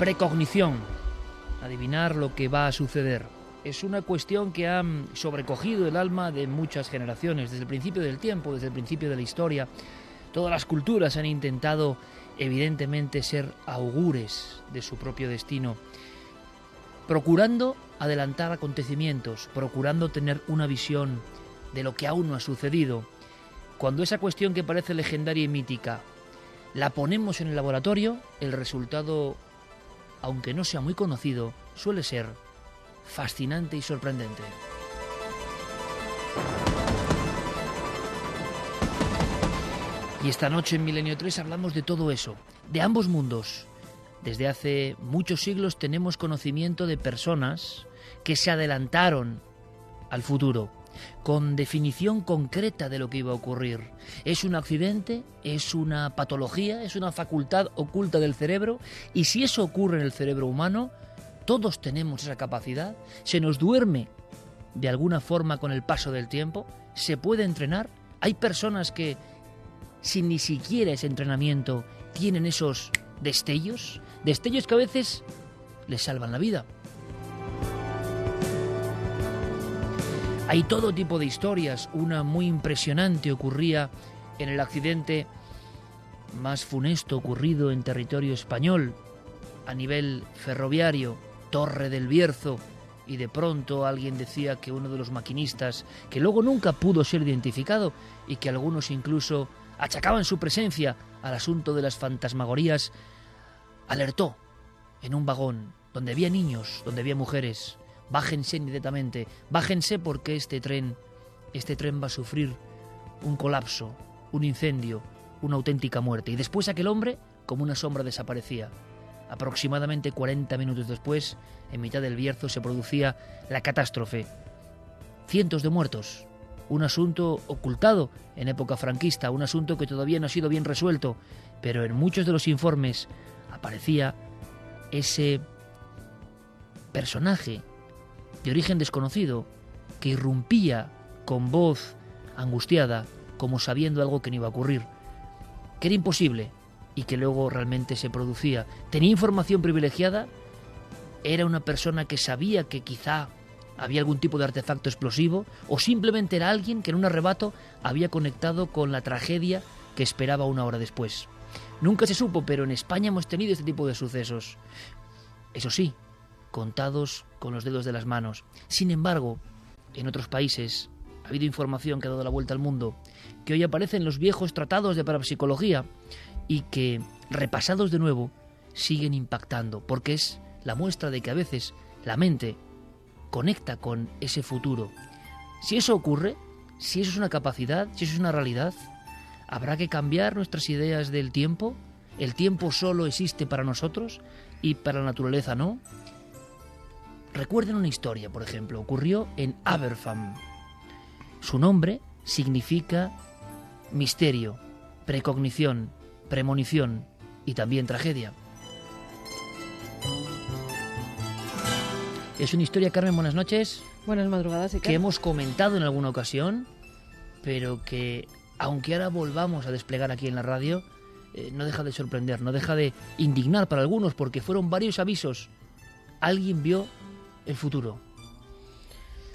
Precognición, adivinar lo que va a suceder. Es una cuestión que ha sobrecogido el alma de muchas generaciones, desde el principio del tiempo, desde el principio de la historia. Todas las culturas han intentado, evidentemente, ser augures de su propio destino, procurando adelantar acontecimientos, procurando tener una visión de lo que aún no ha sucedido. Cuando esa cuestión que parece legendaria y mítica la ponemos en el laboratorio, el resultado aunque no sea muy conocido, suele ser fascinante y sorprendente. Y esta noche en Milenio 3 hablamos de todo eso, de ambos mundos. Desde hace muchos siglos tenemos conocimiento de personas que se adelantaron al futuro, con definición concreta de lo que iba a ocurrir. ¿Es un accidente? ¿Es una patología? ¿Es una facultad oculta del cerebro? Y si eso ocurre en el cerebro humano, todos tenemos esa capacidad. ¿Se nos duerme de alguna forma con el paso del tiempo? ¿Se puede entrenar? Hay personas que, sin ni siquiera ese entrenamiento, tienen esos destellos, destellos que a veces les salvan la vida. Hay todo tipo de historias. Una muy impresionante ocurría en el accidente más funesto ocurrido en territorio español, a nivel ferroviario, Torre del Bierzo, y de pronto alguien decía que uno de los maquinistas, que luego nunca pudo ser identificado y que algunos incluso achacaban su presencia al asunto de las fantasmagorías, alertó en un vagón donde había niños, donde había mujeres, Bájense inmediatamente, bájense porque este tren, este tren va a sufrir un colapso, un incendio, una auténtica muerte. Y después aquel hombre, como una sombra, desaparecía. Aproximadamente 40 minutos después, en mitad del Bierzo, se producía la catástrofe. Cientos de muertos. Un asunto ocultado en época franquista, un asunto que todavía no ha sido bien resuelto, pero en muchos de los informes aparecía ese personaje de origen desconocido que irrumpía con voz angustiada, como sabiendo algo que no iba a ocurrir, que era imposible y que luego realmente se producía. Tenía información privilegiada, era una persona que sabía que quizá había algún tipo de artefacto explosivo o simplemente era alguien que en un arrebato había conectado con la tragedia que esperaba una hora después. Nunca se supo, pero en España hemos tenido este tipo de sucesos. Eso sí, contados con los dedos de las manos. Sin embargo, en otros países, ha habido información que ha dado la vuelta al mundo, que hoy aparece en los viejos tratados de parapsicología y que, repasados de nuevo, siguen impactando, porque es la muestra de que a veces la mente conecta con ese futuro. Si eso ocurre, si eso es una capacidad, si eso es una realidad, ¿habrá que cambiar nuestras ideas del tiempo? ¿El tiempo solo existe para nosotros y para la naturaleza no? Recuerden una historia, por ejemplo, ocurrió en Aberfan. Su nombre significa misterio, precognición, premonición y también tragedia. Es una historia, Carmen, buenas noches. Buenas madrugadas, Que hemos comentado en alguna ocasión, pero que, aunque ahora volvamos a desplegar aquí en la radio, eh, no deja de sorprender, no deja de indignar para algunos, porque fueron varios avisos. Alguien vio el futuro.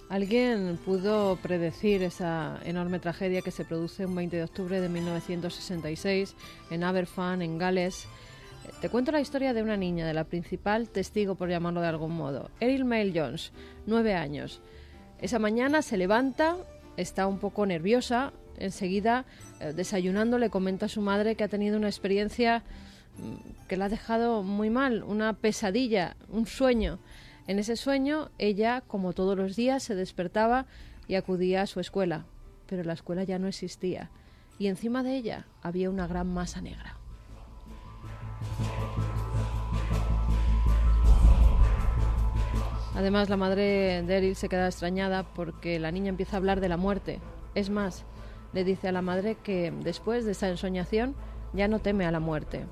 Alguien pudo predecir esa enorme tragedia que se produce un 20 de octubre de 1966 en Aberfan, en Gales. Te cuento la historia de una niña, de la principal testigo, por llamarlo de algún modo, Eril Mail Jones, nueve años. Esa mañana se levanta, está un poco nerviosa, enseguida, eh, desayunando, le comenta a su madre que ha tenido una experiencia mm, que la ha dejado muy mal, una pesadilla, un sueño. En ese sueño, ella, como todos los días, se despertaba y acudía a su escuela, pero la escuela ya no existía, y encima de ella había una gran masa negra. Además, la madre de Eril se queda extrañada porque la niña empieza a hablar de la muerte. Es más, le dice a la madre que después de esa ensoñación ya no teme a la muerte.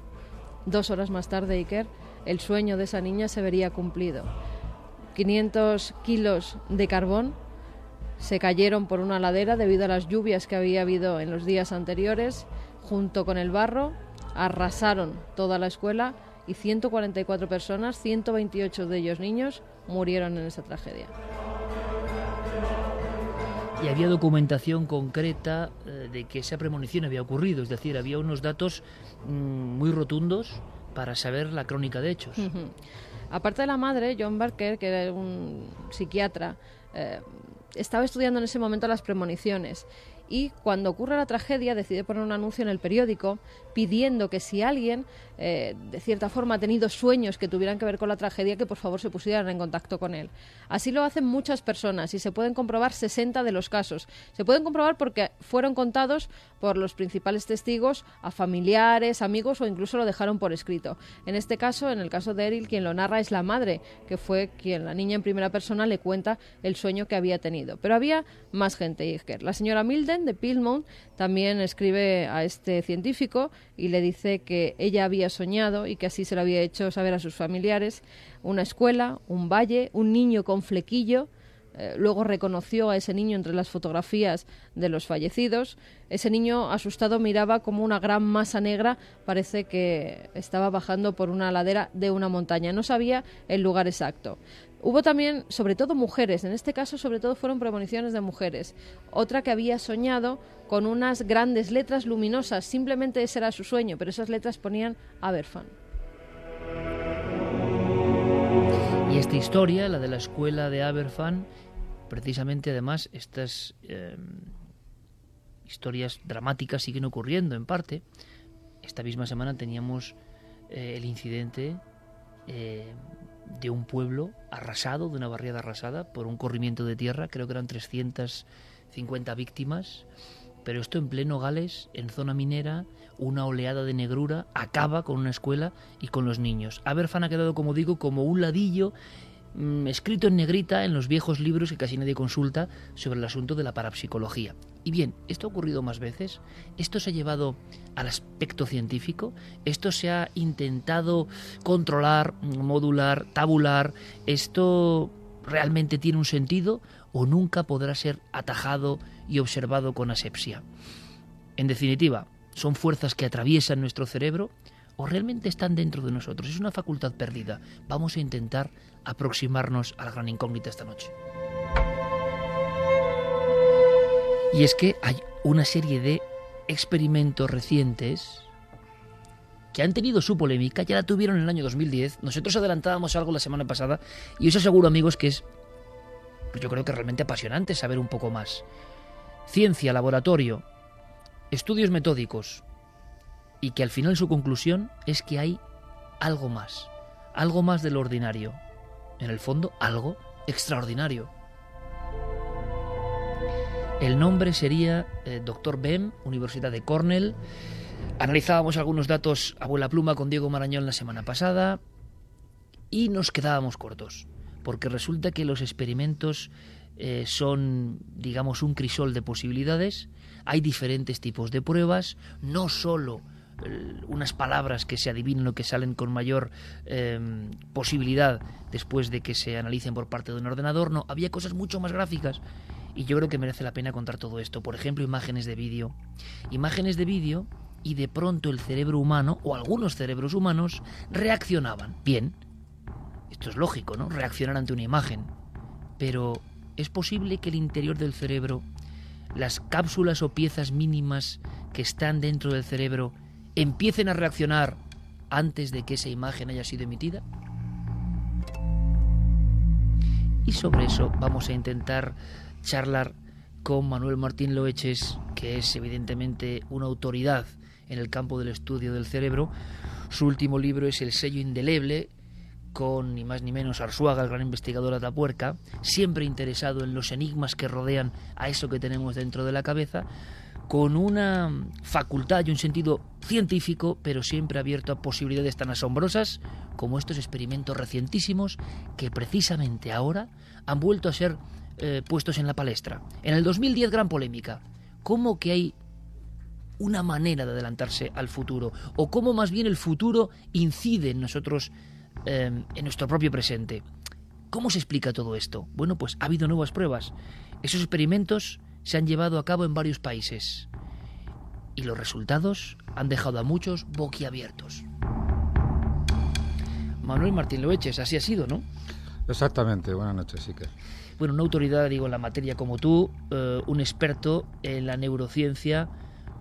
Dos horas más tarde, Iker, el sueño de esa niña se vería cumplido. 500 kilos de carbón se cayeron por una ladera debido a las lluvias que había habido en los días anteriores, junto con el barro, arrasaron toda la escuela y 144 personas, 128 de ellos niños, murieron en esa tragedia. Y había documentación concreta eh, de que esa premonición había ocurrido, es decir, había unos datos mm, muy rotundos para saber la crónica de hechos. Aparte de la madre, John Barker, que era un psiquiatra, eh, estaba estudiando en ese momento las premoniciones y cuando ocurre la tragedia decide poner un anuncio en el periódico pidiendo que si alguien eh, de cierta forma ha tenido sueños que tuvieran que ver con la tragedia que por favor se pusieran en contacto con él. Así lo hacen muchas personas y se pueden comprobar 60 de los casos. Se pueden comprobar porque fueron contados por los principales testigos a familiares, amigos o incluso lo dejaron por escrito. En este caso, en el caso de Eril, quien lo narra es la madre, que fue quien la niña en primera persona le cuenta el sueño que había tenido. Pero había más gente, Iker. La señora De Pilmount también escribe a este científico y le dice que ella había soñado y que así se lo había hecho saber a sus familiares una escuela, un valle, un niño con flequillo. Eh, luego reconoció a ese niño entre las fotografías de los fallecidos. Ese niño asustado miraba como una gran masa negra parece que estaba bajando por una ladera de una montaña. No sabía el lugar exacto. Hubo también, sobre todo mujeres, en este caso sobre todo fueron premoniciones de mujeres. Otra que había soñado con unas grandes letras luminosas, simplemente ese era su sueño, pero esas letras ponían Aberfan. Y esta historia, la de la escuela de Aberfan, precisamente además estas eh, historias dramáticas siguen ocurriendo en parte. Esta misma semana teníamos eh, el incidente eh, de un pueblo arrasado, de una barriada arrasada por un corrimiento de tierra, creo que eran 350 víctimas, pero esto en pleno Gales, en zona minera, una oleada de negrura acaba con una escuela y con los niños. Aberfan ha quedado, como digo, como un ladillo Mm, escrito en negrita en los viejos libros que casi nadie consulta sobre el asunto de la parapsicología. Y bien, ¿esto ha ocurrido más veces? ¿Esto se ha llevado al aspecto científico? ¿Esto se ha intentado controlar, modular, tabular? ¿Esto realmente tiene un sentido o nunca podrá ser atajado y observado con asepsia? En definitiva, ¿son fuerzas que atraviesan nuestro cerebro o realmente están dentro de nosotros? Es una facultad perdida. Vamos a intentar aproximarnos a la gran incógnita esta noche. Y es que hay una serie de experimentos recientes que han tenido su polémica, ya la tuvieron en el año 2010. Nosotros adelantábamos algo la semana pasada y os aseguro, amigos, que es, yo creo que realmente apasionante saber un poco más. ciencia, laboratorio, estudios metódicos, y que al final su conclusión es que hay algo más, algo más de lo ordinario, en el fondo algo extraordinario. El nombre sería eh, Dr. Bem, Universidad de Cornell. Analizábamos algunos datos a vuela pluma con Diego Marañón la semana pasada y nos quedábamos cortos, porque resulta que los experimentos eh, son, digamos, un crisol de posibilidades. Hay diferentes tipos de pruebas, no solo unas palabras que se adivinen o que salen con mayor em, posibilidad después de que se analicen por parte de un ordenador, no, había cosas mucho más gráficas y yo creo que merece la pena contar todo esto. Por ejemplo, imágenes de vídeo. Imágenes de vídeo y de pronto el cerebro humano o algunos cerebros humanos reaccionaban. Bien, esto es lógico, ¿no? Reaccionar ante una imagen. Pero es posible que el interior del cerebro, las cápsulas o piezas mínimas que están dentro del cerebro, empiecen a reaccionar antes de que esa imagen haya sido emitida? Y sobre eso vamos a intentar charlar con Manuel Martín Loeches, que es evidentemente una autoridad en el campo del estudio del cerebro. Su último libro es El sello indeleble, con ni más ni menos Arzuaga, el gran investigador Atapuerca, siempre interesado en los enigmas que rodean a eso que tenemos dentro de la cabeza, con una facultad y un sentido científico, pero siempre abierto a posibilidades tan asombrosas como estos experimentos recientísimos que precisamente ahora han vuelto a ser eh, puestos en la palestra. En el 2010 gran polémica. ¿Cómo que hay una manera de adelantarse al futuro? ¿O cómo más bien el futuro incide en nosotros, eh, en nuestro propio presente? ¿Cómo se explica todo esto? Bueno, pues ha habido nuevas pruebas. Esos experimentos se han llevado a cabo en varios países y los resultados han dejado a muchos boquiabiertos. Manuel Martín Loeches, así ha sido, ¿no? Exactamente, buenas noches, sí que. Bueno, una autoridad, digo, en la materia como tú, eh, un experto en la neurociencia,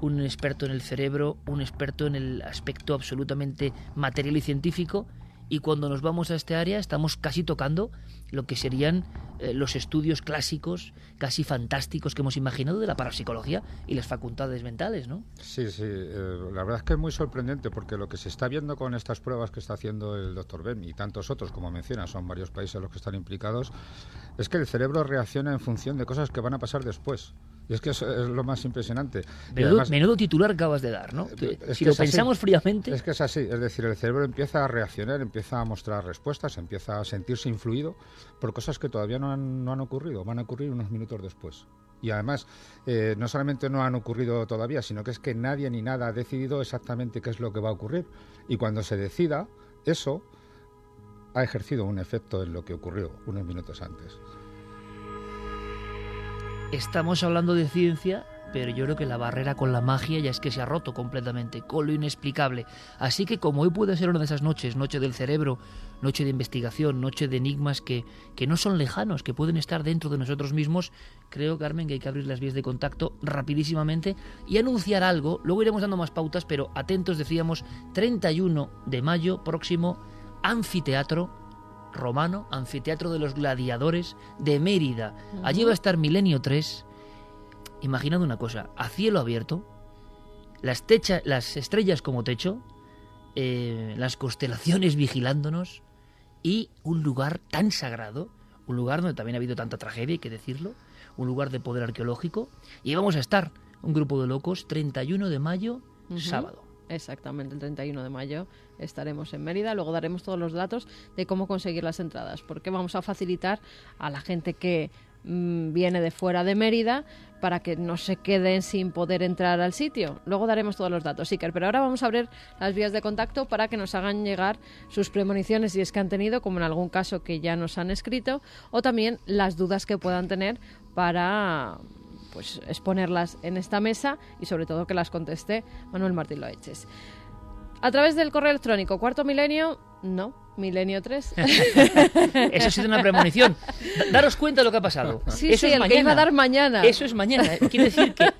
un experto en el cerebro, un experto en el aspecto absolutamente material y científico, y cuando nos vamos a este área estamos casi tocando lo que serían eh, los estudios clásicos, casi fantásticos que hemos imaginado de la parapsicología y las facultades mentales, ¿no? Sí, sí, eh, la verdad es que es muy sorprendente porque lo que se está viendo con estas pruebas que está haciendo el doctor Ben y tantos otros, como menciona, son varios países los que están implicados, es que el cerebro reacciona en función de cosas que van a pasar después. Y es que eso es lo más impresionante. Menudo, titular acabas de dar, ¿no? Eh, si lo pensamos fríamente. Es que es así, es decir, el cerebro empieza a reaccionar, empieza a mostrar respuestas, empieza a sentirse influido por cosas que todavía no han, no han ocurrido, van a ocurrir unos minutos después. Y además, eh, no solamente no han ocurrido todavía, sino que es que nadie ni nada ha decidido exactamente qué es lo que va a ocurrir. Y cuando se decida, eso ha ejercido un efecto en lo que ocurrió unos minutos antes estamos hablando de ciencia, pero yo creo que la barrera con la magia ya es que se ha roto completamente, con lo inexplicable. Así que como hoy puede ser una de esas noches, noche del cerebro, noche de investigación, noche de enigmas que, que no son lejanos, que pueden estar dentro de nosotros mismos, creo, Carmen, que hay que abrir las vías de contacto rapidísimamente y anunciar algo. Luego iremos dando más pautas, pero atentos, decíamos, 31 de mayo próximo, anfiteatro romano, anfiteatro de los gladiadores de Mérida. Allí va a estar Milenio 3. Imaginad una cosa, a cielo abierto, las, las estrellas como techo, eh, las constelaciones vigilándonos y un lugar tan sagrado, un lugar donde también ha habido tanta tragedia, hay que decirlo, un lugar de poder arqueológico. Y vamos a estar, un grupo de locos, 31 de mayo, sábado. Exactamente, el 31 de mayo estaremos en Mérida. Luego daremos todos los datos de cómo conseguir las entradas, porque vamos a facilitar a la gente que mm, viene de fuera de Mérida para que no se queden sin poder entrar al sitio. Luego daremos todos los datos, Iker, pero ahora vamos a abrir las vías de contacto para que nos hagan llegar sus premoniciones si es que han tenido, como en algún caso que ya nos han escrito, o también las dudas que puedan tener para pues exponerlas en esta mesa y sobre todo que las conteste Manuel Martín Loeches. A través del correo electrónico, cuarto milenio, no, milenio 3. Eso ha sido una premonición. daros cuenta de lo que ha pasado. Sí, Eso sí, es el mañana. que iba a dar mañana. Eso es mañana. Quiere decir que,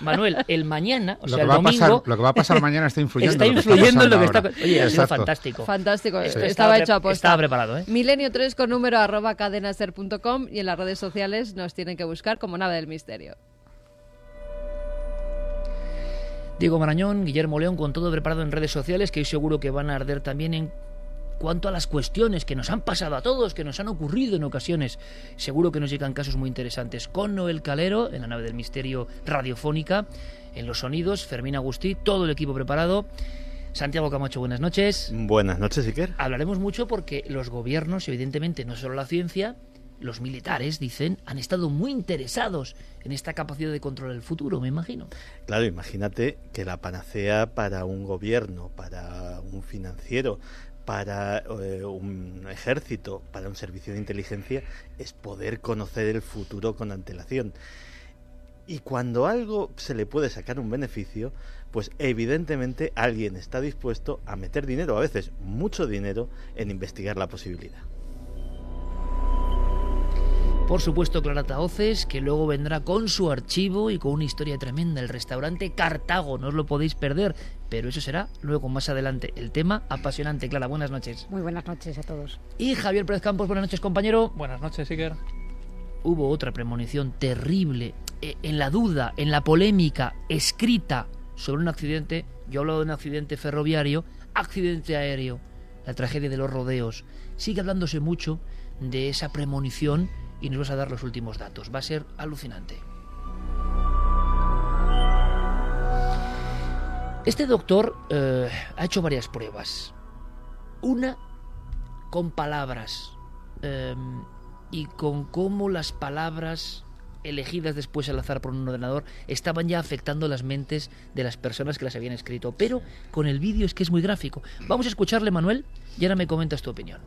Manuel, el mañana, o lo, sea, que el va a domingo... pasar, lo que va a pasar mañana está influyendo, está en lo que influyendo en lo que está... pasando Oye, ha sido fantástico. Fantástico, estaba hecho a posta. Estaba preparado, ¿eh? Milenio 3 con número arroba cadenaser.com y en las redes sociales nos tienen que buscar como Nave del Misterio. Diego Marañón, Guillermo León, con todo preparado en redes sociales, que hoy seguro que van a arder también en cuanto a las cuestiones que nos han pasado a todos, que nos han ocurrido en ocasiones. Seguro que nos llegan casos muy interesantes. Con Noel Calero, en la nave del misterio radiofónica, en los sonidos, Fermín Agustí, todo el equipo preparado. Santiago Camacho, buenas noches. Buenas noches, Iker. Hablaremos mucho porque los gobiernos, evidentemente, no solo la ciencia, los militares, dicen, han estado muy interesados en esta capacidad de control del futuro, me imagino. Claro, imagínate que la panacea para un gobierno, para un financiero, para eh, un ejército, para un servicio de inteligencia, es poder conocer el futuro con antelación. Y cuando algo se le puede sacar un beneficio, pues evidentemente alguien está dispuesto a meter dinero, a veces mucho dinero, en investigar la posibilidad. Por supuesto, Clara Taoces, que luego vendrá con su archivo y con una historia tremenda, el restaurante Cartago, no os lo podéis perder, pero eso será luego más adelante. El tema apasionante, Clara, buenas noches. Muy buenas noches a todos. Y Javier Pérez Campos, buenas noches, compañero. Buenas noches, Iker. Hubo otra premonición terrible, eh, en la duda, en la polémica, escrita sobre un accidente, yo hablo de un accidente ferroviario, accidente aéreo, la tragedia de los rodeos. Sigue hablándose mucho de esa premonición y nos vas a dar los últimos datos. Va a ser alucinante. Este doctor eh, ha hecho varias pruebas. Una con palabras eh, y con cómo las palabras elegidas después al azar por un ordenador estaban ya afectando las mentes de las personas que las habían escrito. Pero con el vídeo es que es muy gráfico. Vamos a escucharle, Manuel, y ahora me comentas tu opinión.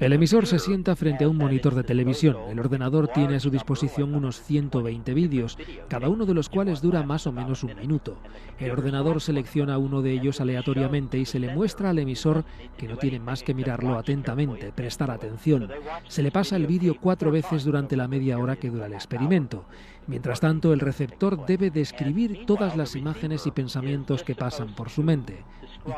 El emisor se sienta frente a un monitor de televisión. El ordenador tiene a su disposición unos 120 vídeos, cada uno de los cuales dura más o menos un minuto. El ordenador selecciona uno de ellos aleatoriamente y se le muestra al emisor que no tiene más que mirarlo atentamente, prestar atención. Se le pasa el vídeo cuatro veces durante la media hora que dura el experimento. Mientras tanto, el receptor debe describir todas las imágenes y pensamientos que pasan por su mente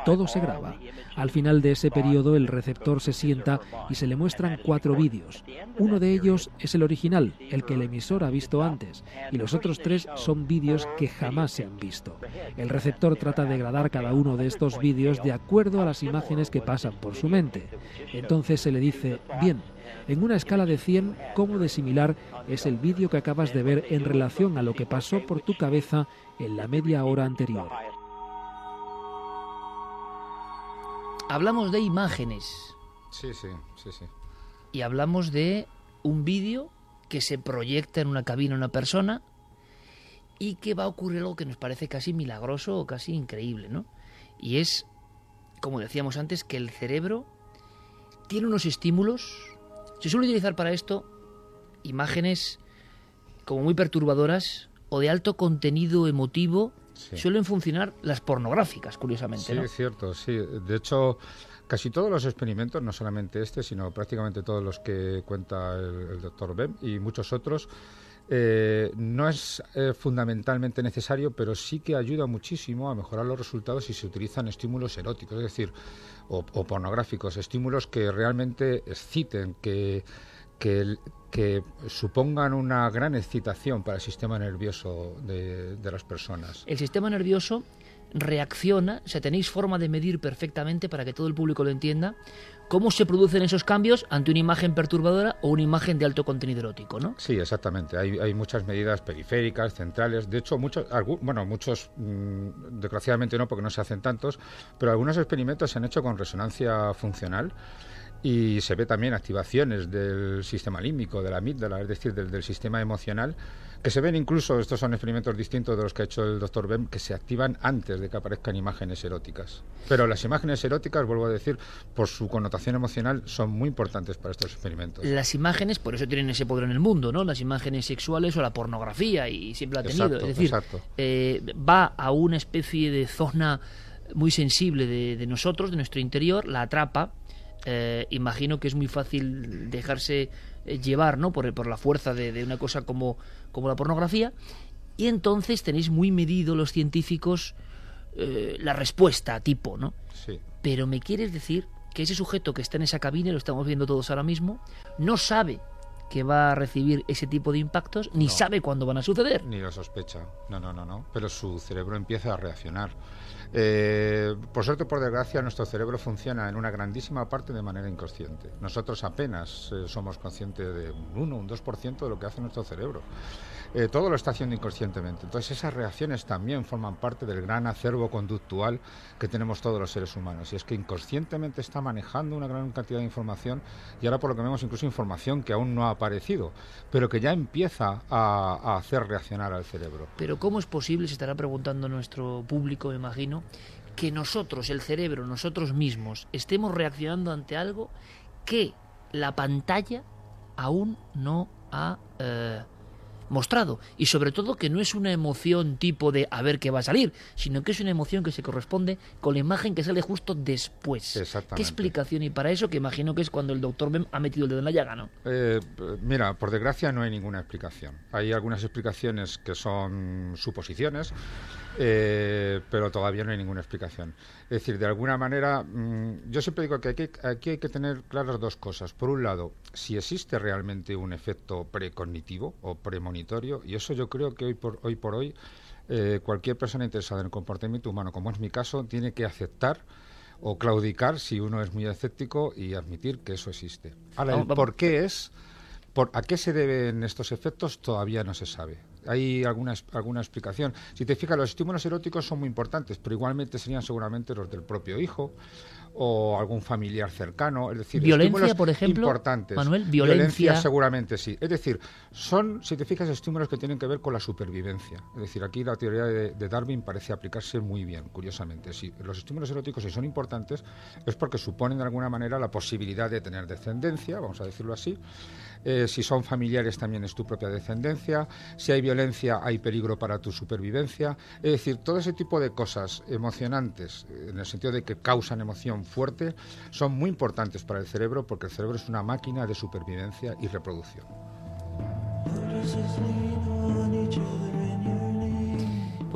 todo se graba. Al final de ese periodo el receptor se sienta y se le muestran cuatro vídeos. Uno de ellos es el original, el que el emisor ha visto antes, y los otros tres son vídeos que jamás se han visto. El receptor trata de gradar cada uno de estos vídeos de acuerdo a las imágenes que pasan por su mente. Entonces se le dice, bien, en una escala de 100, ¿cómo de similar es el vídeo que acabas de ver en relación a lo que pasó por tu cabeza en la media hora anterior? Hablamos de imágenes. Sí, sí, sí, sí. Y hablamos de un vídeo que se proyecta en una cabina una persona y que va a ocurrir algo que nos parece casi milagroso o casi increíble, ¿no? Y es, como decíamos antes, que el cerebro tiene unos estímulos. Se suele utilizar para esto imágenes como muy perturbadoras o de alto contenido emotivo Suelen funcionar las pornográficas, curiosamente. Sí, es cierto, sí. De hecho, casi todos los experimentos, no solamente este, sino prácticamente todos los que cuenta el, doctor Bem y muchos otros, eh, no es eh, fundamentalmente necesario, pero sí que ayuda muchísimo a mejorar los resultados si se utilizan estímulos eróticos, es decir, o pornográficos, estímulos que realmente exciten, que que, que supongan una gran excitación para el sistema nervioso de, las personas. El sistema nervioso reacciona, o sea, tenéis forma de medir perfectamente para que todo el público lo entienda, cómo se producen esos cambios ante una imagen perturbadora o una imagen de alto contenido erótico, ¿no? Sí, exactamente. Hay, hay muchas medidas periféricas, centrales. De hecho, muchos, bueno, muchos, mm, desgraciadamente no, porque no se hacen tantos, pero algunos experimentos se han hecho con resonancia funcional y se ve también activaciones del sistema límbico, de la amígdala, es decir, del, sistema emocional, que se ven incluso, estos son experimentos distintos de los que ha hecho el doctor Bem, que se activan antes de que aparezcan imágenes eróticas. Pero las imágenes eróticas, vuelvo a decir, por su connotación emocional, son muy importantes para estos experimentos. Las imágenes, por eso tienen ese poder en el mundo, ¿no? Las imágenes sexuales o la pornografía, y siempre ha tenido. es decir, eh, va a una especie de zona muy sensible de, de nosotros, de nuestro interior, la atrapa, eh, imagino que es muy fácil dejarse eh, llevar ¿no? por, por la fuerza de, una cosa como, como la pornografía. Y entonces tenéis muy medido los científicos eh, la respuesta tipo, ¿no? Sí. Pero me quieres decir que ese sujeto que está en esa cabina, lo estamos viendo todos ahora mismo, no sabe que va a recibir ese tipo de impactos, ni No. sabe cuándo van a suceder. Ni lo sospecha. No, no, no, no. Pero su cerebro empieza a reaccionar. Eh, por suerte o por desgracia, nuestro cerebro funciona en una grandísima parte de manera inconsciente. Nosotros apenas eh, somos conscientes de un 1, un 2% de lo que hace nuestro cerebro. Eh, todo lo está haciendo inconscientemente. Entonces esas reacciones también forman parte del gran acervo conductual que tenemos todos los seres humanos. Y es que inconscientemente está manejando una gran cantidad de información y ahora por lo que vemos incluso información que aún no ha aparecido, pero que ya empieza a, hacer reaccionar al cerebro. Pero ¿cómo es posible, se estará preguntando nuestro público, me imagino, que nosotros, el cerebro, nosotros mismos, estemos reaccionando ante algo que la pantalla aún no ha eh, mostrado? Y sobre todo que no es una emoción tipo de a ver qué va a salir, sino que es una emoción que se corresponde con la imagen que sale justo después. Exactamente. ¿Qué explicación? Y para eso, que imagino que es cuando el doctor Bem ha metido el dedo en la llaga, ¿no? Eh, mira, por desgracia no hay ninguna explicación. Hay algunas explicaciones que son suposiciones, eh, pero todavía no hay ninguna explicación. Es decir, de alguna manera, mm, yo siempre digo que aquí, aquí hay que tener claras dos cosas. Por un lado, si existe realmente un efecto precognitivo o premonitorio, y eso yo creo que hoy por hoy, por hoy eh, cualquier persona interesada en el comportamiento humano, como es mi caso, tiene que aceptar o claudicar si uno es muy escéptico y admitir que eso existe. Ahora, el por qué es, por, a qué se deben estos efectos todavía no se sabe. Hay alguna, alguna explicación. Si te fijas, los estímulos eróticos son muy importantes, pero igualmente serían seguramente los del propio hijo o algún familiar cercano. Es decir, Violencia, por ejemplo, importantes. Manuel, violencia. seguramente sí. Es decir, son, si te fijas, estímulos que tienen que ver con la supervivencia. Es decir, aquí la teoría de, de Darwin parece aplicarse muy bien, curiosamente. Si los estímulos eróticos si son importantes es porque suponen de alguna manera la posibilidad de tener descendencia, vamos a decirlo así. Eh, si son familiares también es tu propia descendencia. Si hay violencia hay peligro para tu supervivencia. Es decir, todo ese tipo de cosas emocionantes, eh, en el sentido de que causan emoción fuerte, son muy importantes para el cerebro porque el cerebro es una máquina de supervivencia y reproducción.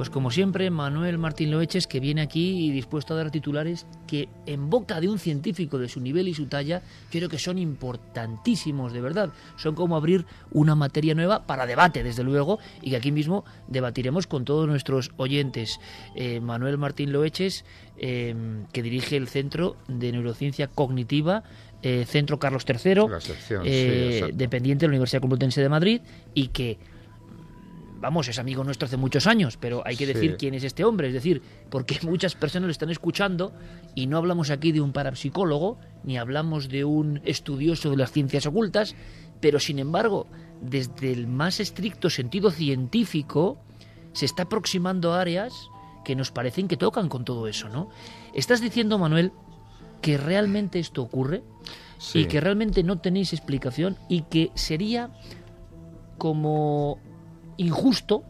Pues como siempre, Manuel Martín Loeches, que viene aquí y dispuesto a dar titulares que en boca de un científico de su nivel y su talla, yo creo que son importantísimos, de verdad. Son como abrir una materia nueva para debate, desde luego, y que aquí mismo debatiremos con todos nuestros oyentes. Eh, Manuel Martín Loeches, eh, que dirige el Centro de Neurociencia Cognitiva, eh, Centro Carlos III, sección, eh, dependiente de la Universidad Complutense de Madrid, y que vamos, es amigo nuestro hace muchos años, pero hay que Sí. decir quién es este hombre, es decir, porque muchas personas lo están escuchando y no hablamos aquí de un parapsicólogo, ni hablamos de un estudioso de las ciencias ocultas, pero sin embargo, desde el más estricto sentido científico, se está aproximando a áreas que nos parecen que tocan con todo eso, ¿no? Estás diciendo, Manuel, que realmente esto ocurre y que realmente no tenéis explicación y que sería como injusto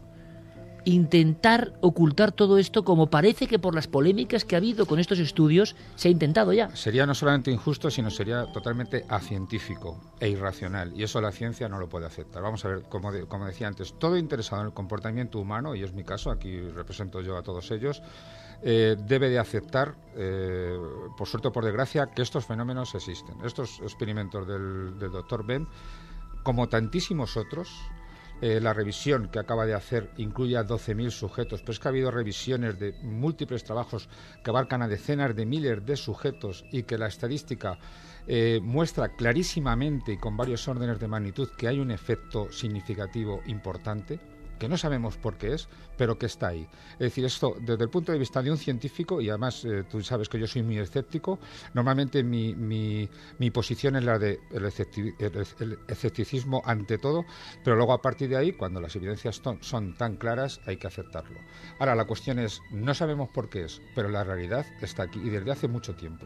intentar ocultar todo esto como parece que por las polémicas que ha habido con estos estudios se ha intentado ya. Sería no solamente injusto, sino sería totalmente acientífico e irracional. Y eso la ciencia no lo puede aceptar. Vamos a ver, como, como decía antes, todo interesado en el comportamiento humano, y es mi caso, aquí represento yo a todos ellos, eh, debe de aceptar, eh, por suerte o por desgracia, que estos fenómenos existen. Estos experimentos del, del doctor Ben, como tantísimos otros, eh, la revisión que acaba de hacer incluye a 12.000 sujetos, pero es que ha habido revisiones de múltiples trabajos que abarcan a decenas de miles de sujetos y que la estadística eh, muestra clarísimamente y con varios órdenes de magnitud que hay un efecto significativo importante que no sabemos por qué es, pero que está ahí. Es decir, esto desde el punto de vista de un científico, y además eh, tú sabes que yo soy muy escéptico, normalmente mi, mi, mi posición es la de el, escepti- escepticismo ante todo, pero luego a partir de ahí, cuando las evidencias son tan claras, hay que aceptarlo. Ahora, la cuestión es, no sabemos por qué es, pero la realidad está aquí y desde hace mucho tiempo.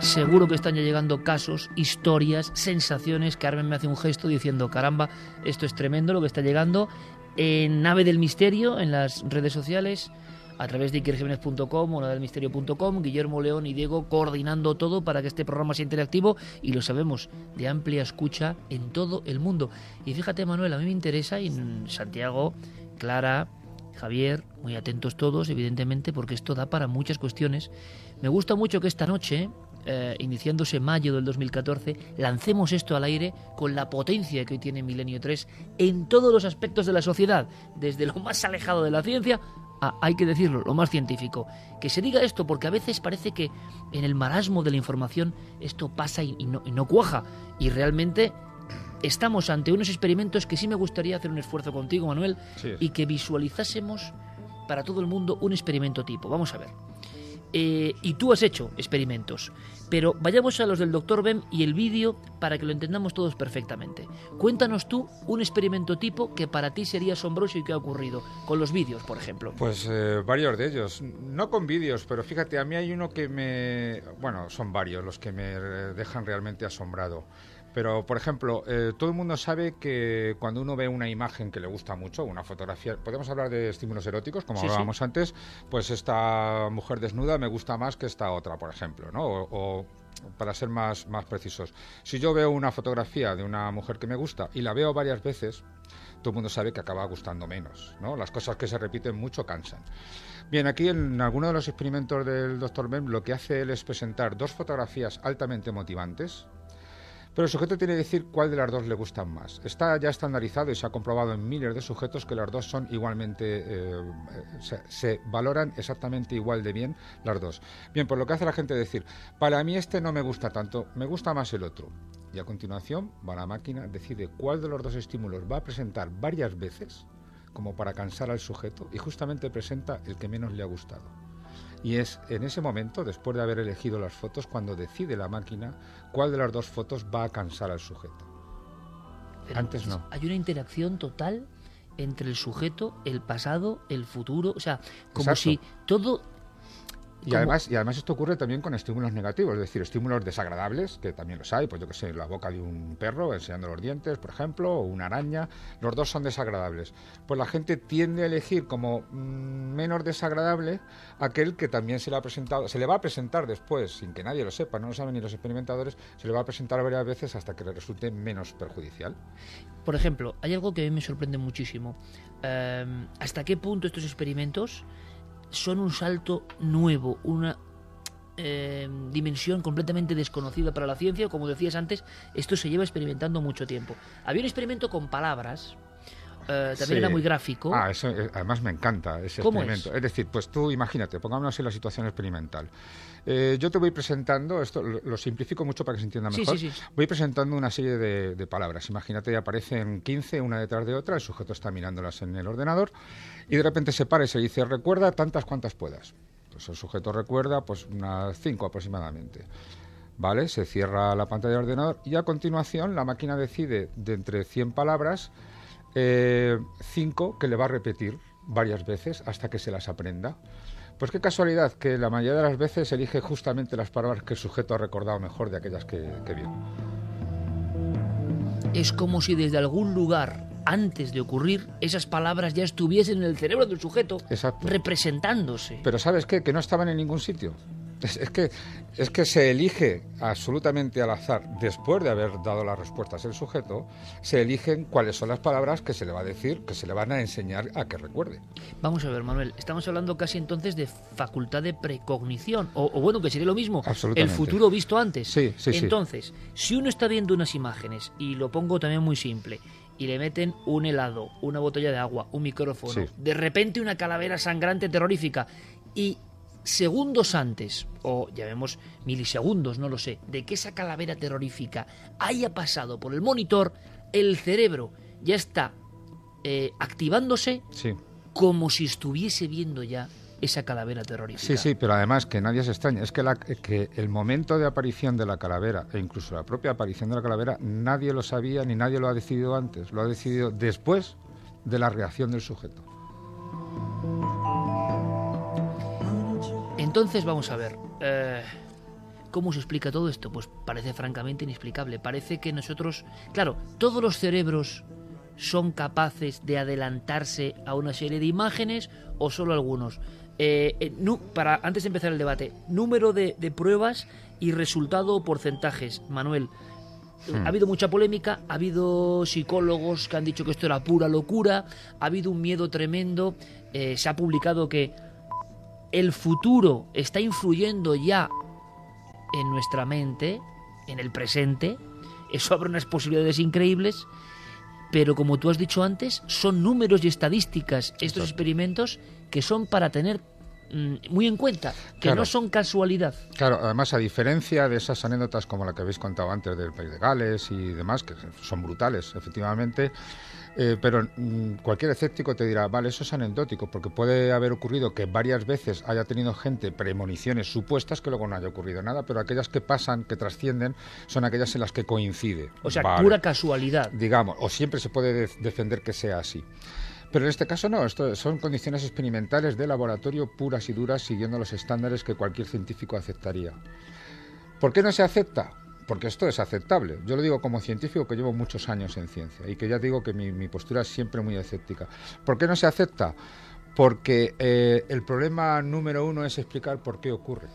Seguro que están ya llegando casos, historias, sensaciones. Carmen me hace un gesto diciendo, caramba, esto es tremendo lo que está llegando. En Nave del Misterio, en las redes sociales, a través de ikerjiménez.com o navedelmisterio.com, Guillermo León y Diego coordinando todo para que este programa sea interactivo y lo sabemos, de amplia escucha en todo el mundo. Y fíjate, Manuel, a mí me interesa, y en Santiago, Clara, Javier, muy atentos todos, evidentemente, porque esto da para muchas cuestiones. Me gusta mucho que esta noche eh, iniciándose mayo del 2014, lancemos esto al aire con la potencia que hoy tiene Milenio 3 en todos los aspectos de la sociedad, desde lo más alejado de la ciencia a, hay que decirlo, lo más científico. Que se diga esto porque a veces parece que en el marasmo de la información esto pasa y, y no, y no cuaja. Y realmente estamos ante unos experimentos que sí me gustaría hacer un esfuerzo contigo, Manuel, Sí y que visualizásemos para todo el mundo un experimento tipo. Vamos a ver. Eh, y tú has hecho experimentos, pero vayamos a los del Dr. Bem y el vídeo para que lo entendamos todos perfectamente. Cuéntanos tú un experimento tipo que para ti sería asombroso y que ha ocurrido, con los vídeos, por ejemplo. Pues eh, varios de ellos, no con vídeos, pero fíjate, a mí hay uno que me... Bueno, son varios los que me dejan realmente asombrado. Pero, por ejemplo, eh, todo el mundo sabe que cuando uno ve una imagen que le gusta mucho, una fotografía, podemos hablar de estímulos eróticos, como Sí, sí. hablábamos antes, pues esta mujer desnuda me gusta más que esta otra, por ejemplo, ¿no? O, o, para ser más, más precisos, si yo veo una fotografía de una mujer que me gusta y la veo varias veces, todo el mundo sabe que acaba gustando menos, ¿no? Las cosas que se repiten mucho cansan. Bien, aquí en alguno de los experimentos del Dr. Bem lo que hace él es presentar dos fotografías altamente motivantes, pero el sujeto tiene que decir cuál de las dos le gustan más. Está ya estandarizado y se ha comprobado en miles de sujetos que las dos son igualmente, eh, se, valoran exactamente igual de bien las dos. Bien, pues lo que hace la gente decir, para mí este no me gusta tanto, me gusta más el otro. Y a continuación va la máquina, decide cuál de los dos estímulos va a presentar varias veces, como para cansar al sujeto, y justamente presenta el que menos le ha gustado. Y es en ese momento, después de haber elegido las fotos, cuando decide la máquina cuál de las dos fotos va a cansar al sujeto. Pero Antes no. Hay una interacción total entre el sujeto, el pasado, el futuro, o sea, como Exacto. si todo... Y además, y además esto ocurre también con estímulos negativos, es decir, estímulos desagradables, que también los hay, pues yo que sé, la boca de un perro enseñando los dientes, por ejemplo, o una araña, los dos son desagradables. Pues la gente tiende a elegir como mm, menos desagradable aquel que también se le ha presentado, se le va a presentar después, sin que nadie lo sepa, no lo saben ni los experimentadores, se le va a presentar varias veces hasta que le resulte menos perjudicial. Por ejemplo, hay algo que a mí me sorprende muchísimo. Eh, ¿Hasta qué punto estos experimentos son un salto nuevo, una eh, dimensión completamente desconocida para la ciencia? Como decías antes, esto se lleva experimentando mucho tiempo. Había un experimento con palabras, eh, también Sí. era muy gráfico. Ah, eso, eh, además me encanta ese ¿Cómo experimento. Es? decir, pues tú imagínate, pongámonos en la situación experimental. Eh, yo te voy presentando, esto lo, lo simplifico mucho para que se entienda mejor. sí, sí. Voy presentando una serie de, de palabras. Imagínate, aparecen 15 una detrás de otra, el sujeto está mirándolas en el ordenador y de repente se para y se dice, recuerda tantas cuantas puedas. Pues el sujeto recuerda pues unas 5 aproximadamente. ¿Vale? Se cierra la pantalla del ordenador y a continuación la máquina decide de entre 100 palabras eh, cinco que le va a repetir varias veces hasta que se las aprenda. Pues qué casualidad que la mayoría de las veces elige justamente las palabras que el sujeto ha recordado mejor de aquellas que, que vio. Es como si desde algún lugar, antes de ocurrir, esas palabras ya estuviesen en el cerebro del sujeto, Exacto. representándose. Pero ¿sabes qué? Que no estaban en ningún sitio. Es, es que, es que se elige absolutamente al azar, después de haber dado las respuestas el sujeto, se eligen cuáles son las palabras que se le va a decir, que se le van a enseñar a que recuerde. Vamos a ver, Manuel, estamos hablando casi entonces de facultad de precognición, o, o bueno, que sería lo mismo, el futuro visto antes. Sí, sí, sí. Entonces, si uno está viendo unas imágenes, y lo pongo también muy simple, y le meten un helado, una botella de agua, un micrófono, Sí. de repente una calavera sangrante terrorífica, y segundos antes, o llamemos milisegundos, no lo sé, de que esa calavera terrorífica haya pasado por el monitor, el cerebro ya está eh, activándose Sí. como si estuviese viendo ya esa calavera terrorífica. Sí, sí, pero además que nadie se extraña, es que, la- que el momento de aparición de la calavera e incluso la propia aparición de la calavera nadie lo sabía ni nadie lo ha decidido antes, lo ha decidido después de la reacción del sujeto. Entonces vamos a ver. eh, ¿Cómo se explica todo esto? Pues parece francamente inexplicable. Parece que nosotros, claro, todos los cerebros son capaces de adelantarse a una serie de imágenes o solo algunos. Eh, eh, para antes de empezar el debate, número de, de pruebas y resultado o porcentajes, Manuel. Ha habido mucha polémica, ha habido psicólogos que han dicho que esto era pura locura, ha habido un miedo tremendo, eh, se ha publicado que el futuro está influyendo ya en nuestra mente, en el presente. Eso abre unas posibilidades increíbles, pero como tú has dicho antes, son números y estadísticas estos experimentos que son para tener mm, muy en cuenta, que Claro. no son casualidad. Claro, además, a diferencia de esas anécdotas como la que habéis contado antes del País de Gales y demás, que son brutales, efectivamente, eh, pero mm, cualquier escéptico te dirá, vale, eso es anecdótico, porque puede haber ocurrido que varias veces haya tenido gente premoniciones supuestas que luego no haya ocurrido nada, pero aquellas que pasan, que trascienden, son aquellas en las que coincide. O sea, Vale. pura casualidad. digamos, o siempre se puede de- defender que sea así. Pero en este caso no, esto son condiciones experimentales de laboratorio puras y duras siguiendo los estándares que cualquier científico aceptaría. ¿Por qué no se acepta? Porque esto es aceptable. Yo lo digo como científico que llevo muchos años en ciencia y que ya digo que mi, postura es siempre muy escéptica. ¿Por qué no se acepta? Porque eh, el problema número uno es explicar por qué ocurre.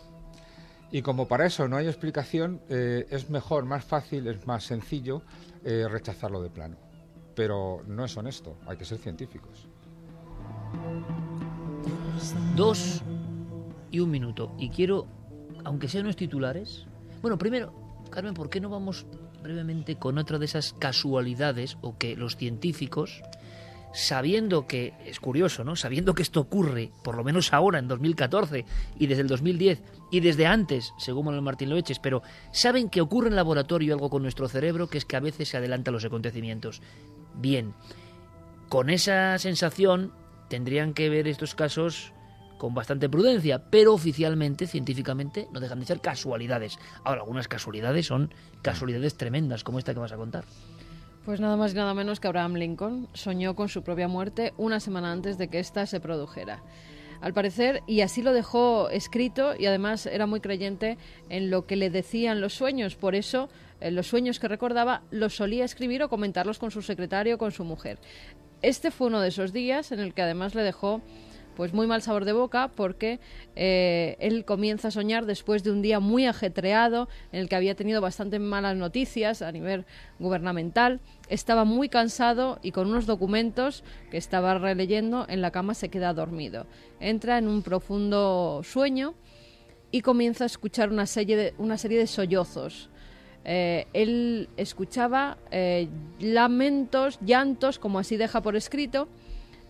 Y como para eso no hay explicación, eh, es mejor, más fácil, es más sencillo eh, rechazarlo de plano. Pero no es honesto, hay que ser científicos. Dos y un minuto. Y quiero, aunque sean los titulares. Bueno, primero, Carmen, ¿por qué no vamos brevemente con otra de esas casualidades o que los científicos, sabiendo que, es curioso, ¿no? Sabiendo que esto ocurre, por lo menos ahora, en 2014 y desde el 2010 y desde antes, según Manuel Martín Loeches, pero saben que ocurre en laboratorio algo con nuestro cerebro que es que a veces se adelantan los acontecimientos. Bien, con esa sensación tendrían que ver estos casos con bastante prudencia, pero oficialmente, científicamente, no dejan de ser casualidades. Ahora, algunas casualidades son casualidades tremendas, como esta que vas a contar. Pues nada más y nada menos que Abraham Lincoln soñó con su propia muerte una semana antes de que ésta se produjera. Al parecer, y así lo dejó escrito, y además era muy creyente en lo que le decían los sueños, por eso eh, los sueños que recordaba los solía escribir o comentarlos con su secretario o con su mujer. Este fue uno de esos días en el que además le dejó pues muy mal sabor de boca porque eh, él comienza a soñar después de un día muy ajetreado en el que había tenido bastante malas noticias a nivel gubernamental. Estaba muy cansado y con unos documentos que estaba releyendo en la cama se queda dormido. Entra en un profundo sueño y comienza a escuchar una serie de, una serie de sollozos. Eh, él escuchaba eh, lamentos, llantos, como así deja por escrito,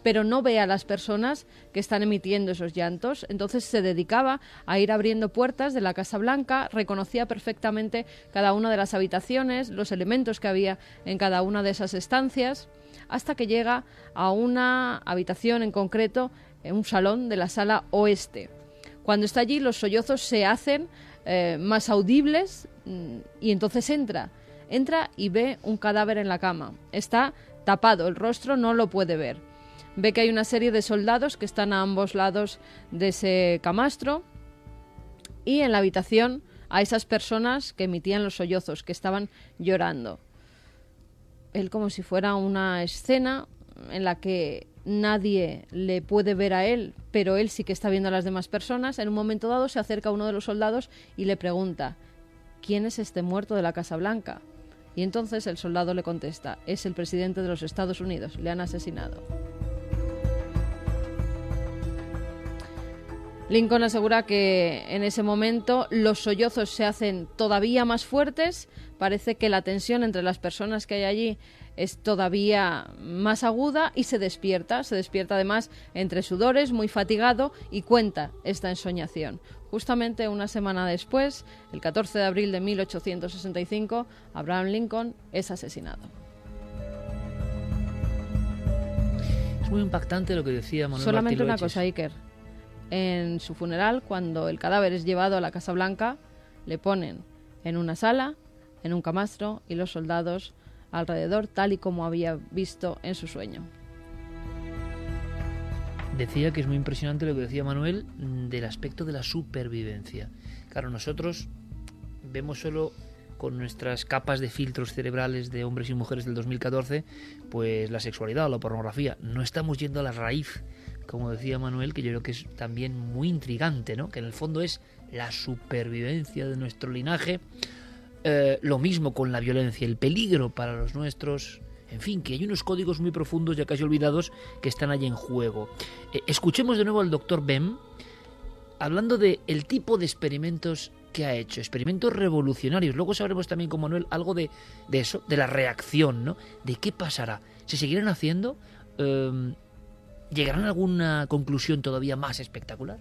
pero no ve a las personas que están emitiendo esos llantos. Entonces se dedicaba a ir abriendo puertas de la Casa Blanca, reconocía perfectamente cada una de las habitaciones, los elementos que había en cada una de esas estancias, hasta que llega a una habitación en concreto, en un salón de la sala oeste. Cuando está allí, los sollozos se hacen eh, más audibles mm, y entonces entra. Entra y ve un cadáver en la cama. Está tapado, el rostro no lo puede ver ve que hay una serie de soldados que están a ambos lados de ese camastro y en la habitación a esas personas que emitían los sollozos, que estaban llorando. Él como si fuera una escena en la que nadie le puede ver a él, pero él sí que está viendo a las demás personas. En un momento dado se acerca a uno de los soldados y le pregunta, ¿quién es este muerto de la Casa Blanca? Y entonces el soldado le contesta, es el presidente de los Estados Unidos, le han asesinado. Lincoln asegura que en ese momento los sollozos se hacen todavía más fuertes, parece que la tensión entre las personas que hay allí es todavía más aguda y se despierta, se despierta además entre sudores, muy fatigado y cuenta esta ensoñación. Justamente una semana después, el 14 de abril de 1865, Abraham Lincoln es asesinado. Es muy impactante lo que decía Manuel Solamente una cosa, Iker. En su funeral, cuando el cadáver es llevado a la Casa Blanca, le ponen en una sala, en un camastro y los soldados alrededor, tal y como había visto en su sueño. Decía que es muy impresionante lo que decía Manuel mm, del aspecto de la supervivencia. Claro, nosotros vemos solo con nuestras capas de filtros cerebrales de hombres y mujeres del 2014, pues la sexualidad o la pornografía. No estamos yendo a la raíz, como decía Manuel, que yo creo que es también muy intrigante, ¿no? Que en el fondo es la supervivencia de nuestro linaje. Eh, lo mismo con la violencia, el peligro para los nuestros. En fin, que hay unos códigos muy profundos, ya casi olvidados, que están ahí en juego. Eh, escuchemos de nuevo al doctor Bem hablando de el tipo de experimentos que ha hecho, experimentos revolucionarios. Luego sabremos también con Manuel algo de, de eso, de la reacción, ¿no? De qué pasará. ¿Se seguirán haciendo? Em, ¿Llegarán a alguna conclusión todavía más espectacular?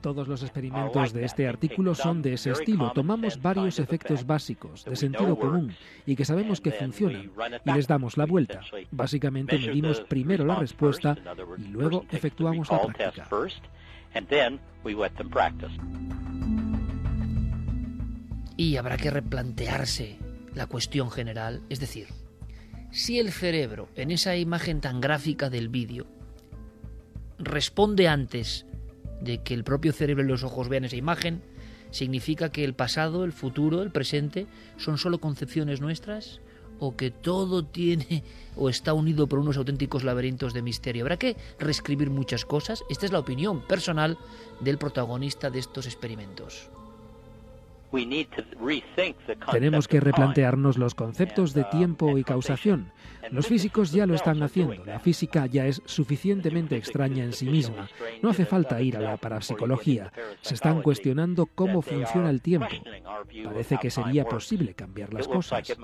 Todos los experimentos de este artículo son de ese estilo. Tomamos varios efectos básicos, de sentido común, y que sabemos que funcionan, y les damos la vuelta. Básicamente medimos primero la respuesta y luego efectuamos la práctica. Y habrá que replantearse la cuestión general, es decir, si el cerebro, en esa imagen tan gráfica del vídeo, responde antes de que el propio cerebro y los ojos vean esa imagen, significa que el pasado, el futuro, el presente son solo concepciones nuestras o que todo tiene o está unido por unos auténticos laberintos de misterio. Habrá que reescribir muchas cosas. Esta es la opinión personal del protagonista de estos experimentos. Tenemos que replantearnos los conceptos de uh, tiempo y causación. Los físicos ya lo están haciendo. La física ya es suficientemente extraña en sí misma. No hace falta ir a la parapsicología. Se están cuestionando cómo funciona el tiempo. Parece que sería posible cambiar las cosas.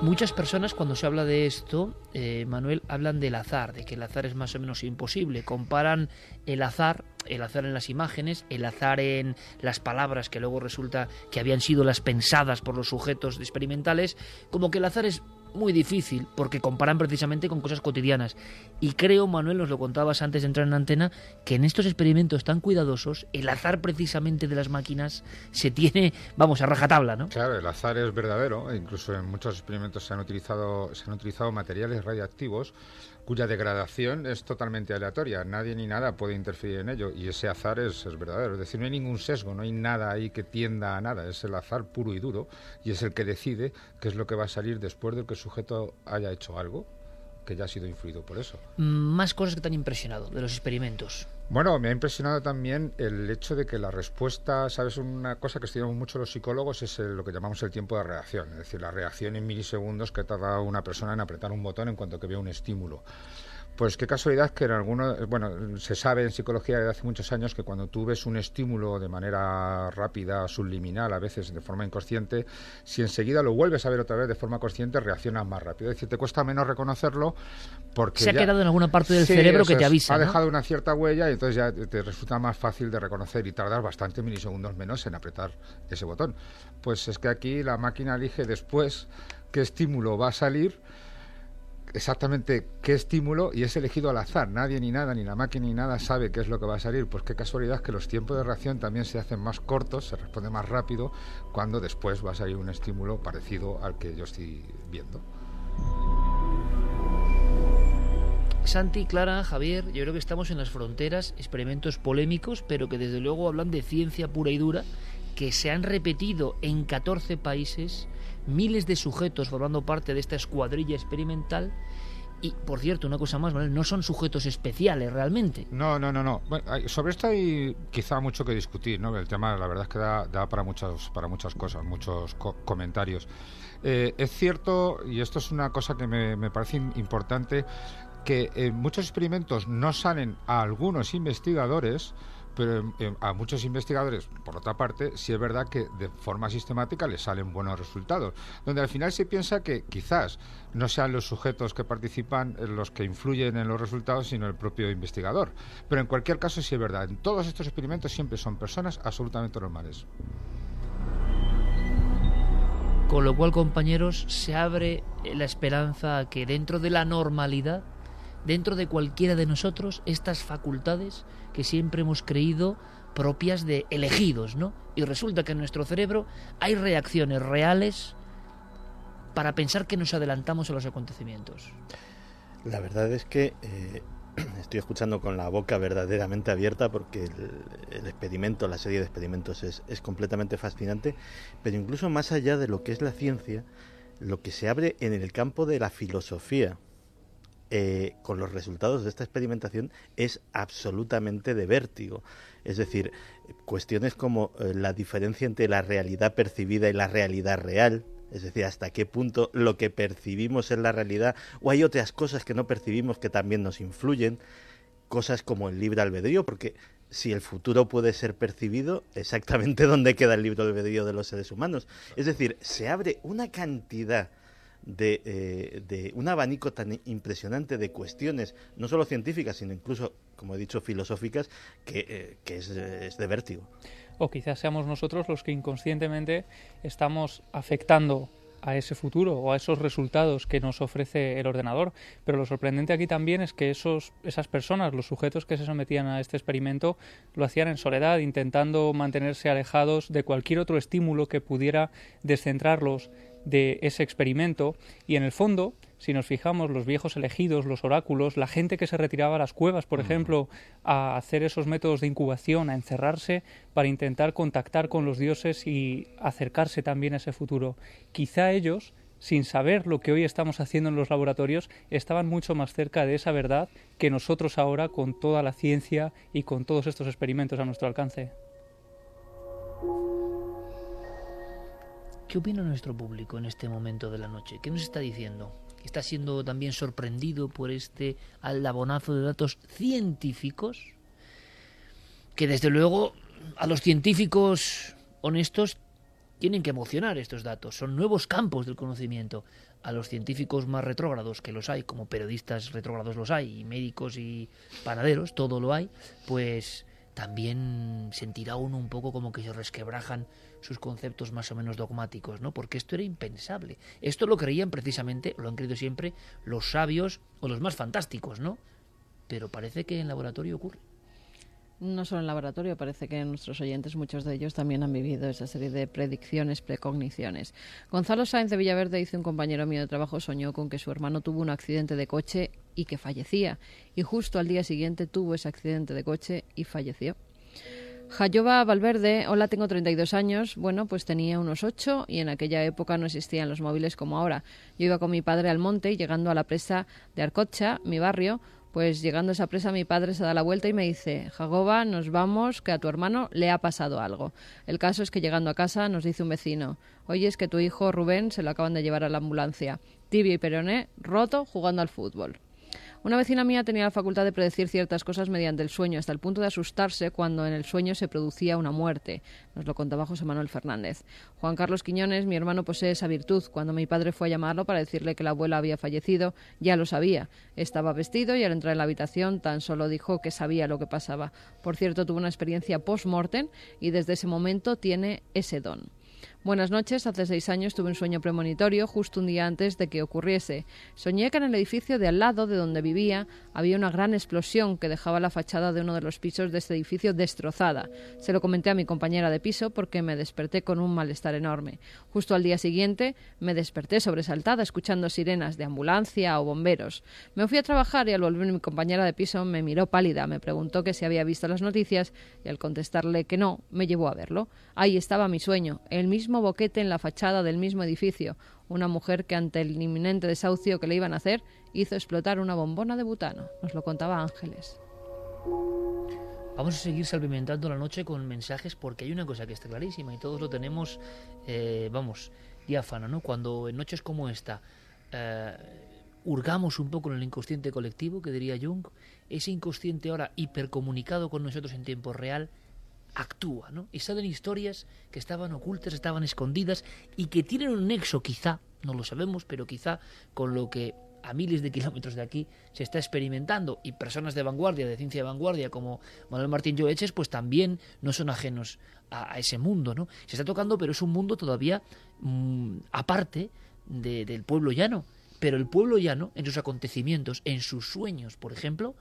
Muchas personas cuando se habla de esto, eh, Manuel, hablan del azar, de que el azar es más o menos imposible. Comparan el azar, el azar en las imágenes, el azar en las palabras que luego resulta que habían sido las pensadas por los sujetos experimentales, como que el azar es muy difícil porque comparan precisamente con cosas cotidianas. Y creo, Manuel, nos lo contabas antes de entrar en antena, que en estos experimentos tan cuidadosos, el azar precisamente de las máquinas se tiene, vamos, a rajatabla, ¿no? Claro, el azar es verdadero. Incluso en muchos experimentos se han utilizado, se han utilizado materiales radiactivos cuya degradación es totalmente aleatoria. Nadie ni nada puede interferir en ello y ese azar es, es, verdadero. Es decir, no hay ningún sesgo, no hay nada ahí que tienda a nada. Es el azar puro y duro y es el que decide qué es lo que va a salir después de que el sujeto haya hecho algo que ya ha sido influido por eso. Más cosas que te han impresionado de los experimentos. Bueno, me ha impresionado también el hecho de que la respuesta, sabes, una cosa que estudiamos mucho los psicólogos es lo que llamamos el tiempo de reacción, es decir, la reacción en milisegundos que tarda una persona en apretar un botón en cuanto que ve un estímulo. Pues qué casualidad que en algunos, bueno, se sabe en psicología desde hace muchos años que cuando tú ves un estímulo de manera rápida, subliminal, a veces de forma inconsciente, si enseguida lo vuelves a ver otra vez de forma consciente, reaccionas más rápido. Es decir, te cuesta menos reconocerlo porque... Se ha quedado en alguna parte del cerebro que te avisa. Ha dejado una cierta huella y entonces ya te resulta más fácil de reconocer y tardar bastante milisegundos menos en apretar ese botón. Pues es que aquí la máquina elige después qué estímulo va a salir exactamente qué estímulo y es elegido al azar. Nadie ni nada, ni la máquina ni nada sabe qué es lo que va a salir. Pues qué casualidad que los tiempos de reacción también se hacen más cortos, se responde más rápido cuando después va a salir un estímulo parecido al que yo estoy viendo. Santi, Clara, Javier, yo creo que estamos en las fronteras, experimentos polémicos, pero que desde luego hablan de ciencia pura y dura, que se han repetido en 14 países miles de sujetos formando parte de esta escuadrilla experimental y, por cierto, una cosa más, no son sujetos especiales realmente. No, no, no, no. sobre esto hay quizá mucho que discutir, ¿no? El tema, la verdad es que da, para, muchas, para muchas cosas, muchos comentarios. Eh, es cierto, y esto es una cosa que me, me parece importante, que en muchos experimentos no salen a algunos investigadores pero a muchos investigadores, por otra parte, sí es verdad que de forma sistemática les salen buenos resultados, donde al final se piensa que quizás no sean los sujetos que participan los que influyen en los resultados, sino el propio investigador. Pero en cualquier caso sí es verdad, en todos estos experimentos siempre son personas absolutamente normales. Con lo cual, compañeros, se abre la esperanza a que dentro de la normalidad dentro de cualquiera de nosotros estas facultades que siempre hemos creído propias de elegidos, ¿no? Y resulta que en nuestro cerebro hay reacciones reales para pensar que nos adelantamos a los acontecimientos. La verdad es que eh, estoy escuchando con la boca verdaderamente abierta porque el, experimento, la serie de experimentos es, es, completamente fascinante, pero incluso más allá de lo que es la ciencia, lo que se abre en el campo de la filosofía, eh, con los resultados de esta experimentación es absolutamente de vértigo. Es decir, cuestiones como eh, la diferencia entre la realidad percibida y la realidad real, es decir, hasta qué punto lo que percibimos es la realidad o hay otras cosas que no percibimos que también nos influyen. cosas como el libre albedrío, porque si el futuro puede ser percibido, exactamente dónde queda el libre albedrío de los seres humanos. Es decir, se abre una cantidad de, eh, de, un abanico tan impresionante de cuestiones, no solo científicas, sino incluso, como he dicho, filosóficas, que, eh, que es, es, de vértigo. O quizás seamos nosotros los que inconscientemente estamos afectando a ese futuro o a esos resultados que nos ofrece el ordenador. Pero lo sorprendente aquí también es que esos, esas personas, los sujetos que se sometían a este experimento, lo hacían en soledad, intentando mantenerse alejados de cualquier otro estímulo que pudiera descentrarlos de ese experimento y en el fondo si nos fijamos, los viejos elegidos, los oráculos, la gente que se retiraba a las cuevas, por ejemplo, a hacer esos métodos de incubación, a encerrarse para intentar contactar con los dioses y acercarse también a ese futuro. Quizá ellos, sin saber lo que hoy estamos haciendo en los laboratorios, estaban mucho más cerca de esa verdad que nosotros ahora con toda la ciencia y con todos estos experimentos a nuestro alcance. ¿Qué opina nuestro público en este momento de la noche? ¿Qué nos está diciendo? está siendo también sorprendido por este aldabonazo de datos científicos, que desde luego a los científicos honestos tienen que emocionar estos datos. Son nuevos campos del conocimiento. A los científicos más retrógrados, que los hay, como periodistas retrógrados los hay, y médicos y panaderos, todo lo hay, pues también sentirá uno un poco como que se resquebrajan sus conceptos más o menos dogmáticos, ¿no? Porque esto era impensable. Esto lo creían precisamente, lo han creído siempre, los sabios o los más fantásticos, ¿no? Pero parece que en laboratorio ocurre. No solo en laboratorio, parece que nuestros oyentes, muchos de ellos también han vivido esa serie de predicciones, precogniciones. Gonzalo Sáenz de Villaverde dice un compañero mío de trabajo soñó con que su hermano tuvo un accidente de coche y que fallecía. Y justo al día siguiente tuvo ese accidente de coche y falleció. Jayoba Valverde, hola, tengo 32 años. Bueno, pues tenía unos 8 y en aquella época no existían los móviles como ahora. Yo iba con mi padre al monte y llegando a la presa de Arcocha, mi barrio, pues llegando a esa presa mi padre se da la vuelta y me dice, Jagoba, nos vamos, que a tu hermano le ha pasado algo. El caso es que llegando a casa nos dice un vecino, oye, es que tu hijo Rubén se lo acaban de llevar a la ambulancia. Tibio y peroné, roto, jugando al fútbol. Una vecina mía tenía la facultad de predecir ciertas cosas mediante el sueño, hasta el punto de asustarse cuando en el sueño se producía una muerte. Nos lo contaba José Manuel Fernández. Juan Carlos Quiñones, mi hermano, posee esa virtud. Cuando mi padre fue a llamarlo para decirle que la abuela había fallecido, ya lo sabía. Estaba vestido y al entrar en la habitación tan solo dijo que sabía lo que pasaba. Por cierto, tuvo una experiencia post-mortem y desde ese momento tiene ese don. Buenas noches, hace seis años tuve un sueño premonitorio justo un día antes de que ocurriese. Soñé que en el edificio de al lado de donde vivía había una gran explosión que dejaba la fachada de uno de los pisos de este edificio destrozada. Se lo comenté a mi compañera de piso porque me desperté con un malestar enorme. Justo al día siguiente me desperté sobresaltada escuchando sirenas de ambulancia o bomberos. Me fui a trabajar y al volver mi compañera de piso me miró pálida, me preguntó que si había visto las noticias y al contestarle que no, me llevó a verlo. Ahí estaba mi sueño, el mismo boquete en la fachada del mismo edificio. Una mujer que ante el inminente desahucio que le iban a hacer hizo explotar una bombona de butano. Nos lo contaba Ángeles. Vamos a seguir salpimentando la noche con mensajes porque hay una cosa que está clarísima y todos lo tenemos, eh, vamos, diáfano, ¿no? Cuando en noches como esta eh, hurgamos un poco en el inconsciente colectivo, que diría Jung, ese inconsciente ahora hipercomunicado con nosotros en tiempo real, actúa, ¿no? Y salen historias que estaban ocultas, estaban escondidas y que tienen un nexo, quizá, no lo sabemos, pero quizá con lo que a miles de kilómetros de aquí se está experimentando y personas de vanguardia, de ciencia de vanguardia como Manuel Martín Joeches, pues también no son ajenos a, ese mundo, ¿no? Se está tocando, pero es un mundo todavía mm, aparte del pueblo llano. Pero el pueblo llano, en sus acontecimientos, en sus sueños, por ejemplo,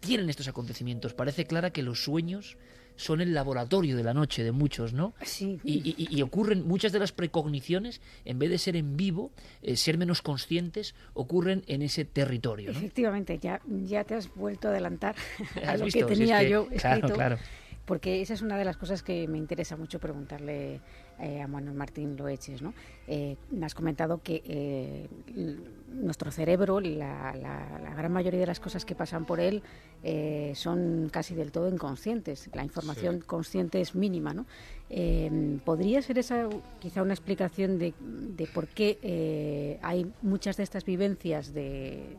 tienen estos acontecimientos. Parece clara que los sueños son el laboratorio de la noche de muchos, ¿no? Sí. Y, ocurren muchas de las precogniciones, en vez de ser en vivo, eh, ser menos conscientes, ocurren en ese territorio. Efectivamente, ya, ya te has vuelto a adelantar a lo que tenía yo escrito. Claro, claro porque esa es una de las cosas que me interesa mucho preguntarle eh, a Manuel Martín Loeches. ¿no? Eh, has comentado que eh, nuestro cerebro, la, gran mayoría de las cosas que pasan por él son casi del todo inconscientes. La información consciente es mínima. ¿no? ¿Podría ser esa quizá una explicación de, de por qué hay muchas de estas vivencias de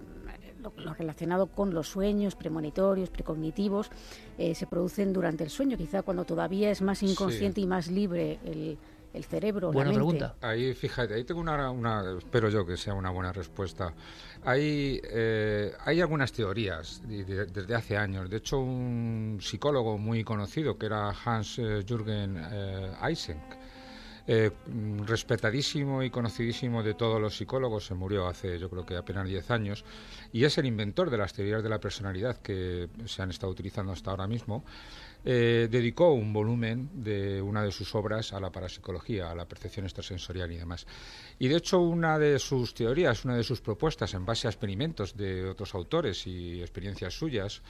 lo, relacionado con los sueños premonitorios, precognitivos, eh, se producen durante el sueño, quizá cuando todavía es más inconsciente y más libre el, el cerebro. Buena la mente. pregunta. Ahí, fíjate, ahí tengo una, una, espero yo que sea una buena respuesta. Hay, eh, hay algunas teorías de- de- desde hace años. De hecho, un psicólogo muy conocido, que era Hans eh, Jürgen eh, Eysenck, eh, mm, respetadísimo y conocidísimo de todos los psicólogos, se murió hace yo creo que apenas 10 años, y es el inventor de las teorías de la personalidad que se han estado utilizando hasta ahora mismo. Eh, dedicó un volumen de una de sus obras a la parapsicología, a la percepción extrasensorial y demás. Y de hecho una de sus teorías, una de sus propuestas en base a experimentos de otros autores y experiencias suyas,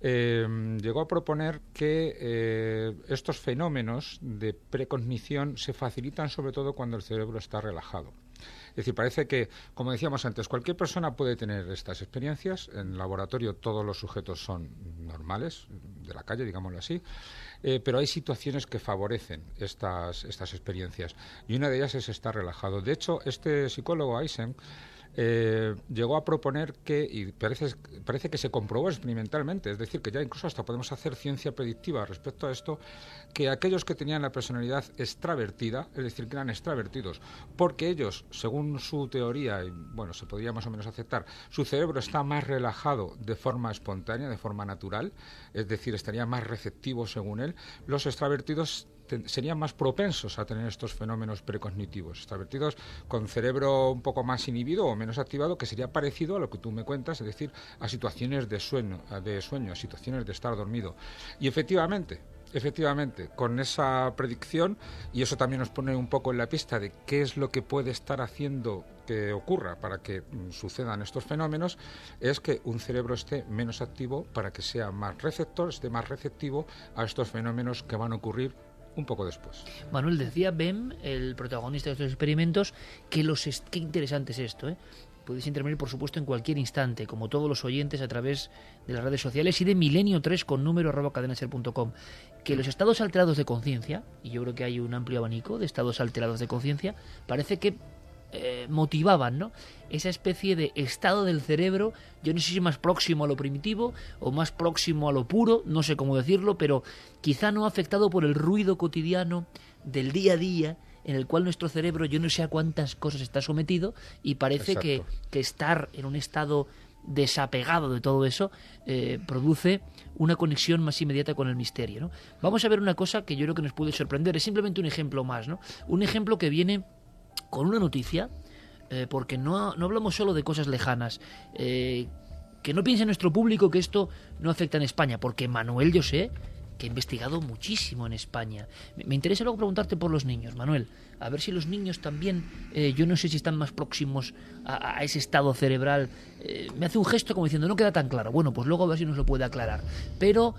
eh, llegó a proponer que eh, estos fenómenos de precognición se facilitan sobre todo cuando el cerebro está relajado. Es decir, parece que, como decíamos antes, cualquier persona puede tener estas experiencias. En laboratorio todos los sujetos son normales, de la calle, digámoslo así, eh, pero hay situaciones que favorecen estas, estas experiencias. Y una de ellas es estar relajado. De hecho, este psicólogo Eisen eh, llegó a proponer que, y parece, parece que se comprobó experimentalmente, es decir, que ya incluso hasta podemos hacer ciencia predictiva respecto a esto, que aquellos que tenían la personalidad extravertida, es decir, que eran extravertidos, porque ellos, según su teoría, y bueno, se podría más o menos aceptar, su cerebro está más relajado de forma espontánea, de forma natural, es decir, estaría más receptivo según él, los extravertidos serían más propensos a tener estos fenómenos precognitivos, extravertidos con cerebro un poco más inhibido o menos activado, que sería parecido a lo que tú me cuentas, es decir, a situaciones de sueño, de sueño, a situaciones de estar dormido. Y efectivamente, efectivamente, con esa predicción, y eso también nos pone un poco en la pista de qué es lo que puede estar haciendo que ocurra para que mm, sucedan estos fenómenos, es que un cerebro esté menos activo para que sea más receptor, esté más receptivo a estos fenómenos que van a ocurrir un poco después. Manuel decía Bem, el protagonista de estos experimentos, que los qué interesante es esto, ¿eh? Podéis intervenir, por supuesto, en cualquier instante, como todos los oyentes, a través de las redes sociales y de milenio3 con número arroba cadenaser.com. Que los estados alterados de conciencia, y yo creo que hay un amplio abanico de estados alterados de conciencia, parece que eh, motivaban ¿no? esa especie de estado del cerebro, yo no sé si más próximo a lo primitivo o más próximo a lo puro, no sé cómo decirlo, pero quizá no afectado por el ruido cotidiano del día a día en el cual nuestro cerebro yo no sé a cuántas cosas está sometido y parece que, que estar en un estado desapegado de todo eso eh, produce una conexión más inmediata con el misterio. ¿no? Vamos a ver una cosa que yo creo que nos puede sorprender, es simplemente un ejemplo más, ¿no? un ejemplo que viene con una noticia, eh, porque no, no hablamos solo de cosas lejanas. eh, que no piense nuestro público que esto no afecta en España, porque Manuel yo sé que ha investigado muchísimo en España. Me, interesa luego preguntarte por los niños, Manuel. A ver si los niños también, eh, yo no sé si están más próximos a, a ese estado cerebral. Me hace un gesto como diciendo, no queda tan claro. Bueno, pues luego a ver si nos lo puede aclarar. Pero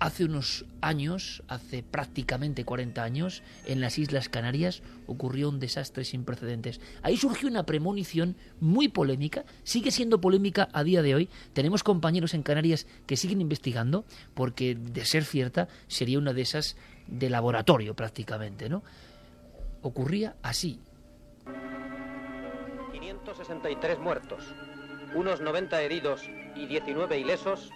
Hace unos años, hace prácticamente 40 años, en las Islas Canarias ocurrió un desastre sin precedentes. Ahí surgió una premonición muy polémica, sigue siendo polémica a día de hoy. Tenemos compañeros en Canarias que siguen investigando, porque de ser cierta sería una de esas de laboratorio prácticamente, ¿no? Ocurría así. 563 muertos, unos 90 heridos y 19 ilesos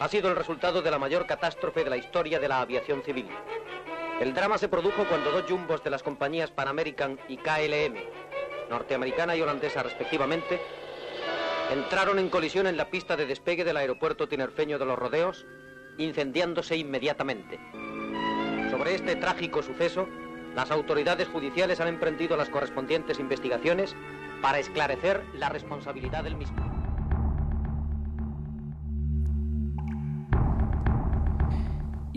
ha sido el resultado de la mayor catástrofe de la historia de la aviación civil. El drama se produjo cuando dos jumbos de las compañías Pan American y KLM, norteamericana y holandesa respectivamente, entraron en colisión en la pista de despegue del aeropuerto tinerfeño de los Rodeos, incendiándose inmediatamente. Sobre este trágico suceso, las autoridades judiciales han emprendido las correspondientes investigaciones para esclarecer la responsabilidad del mismo.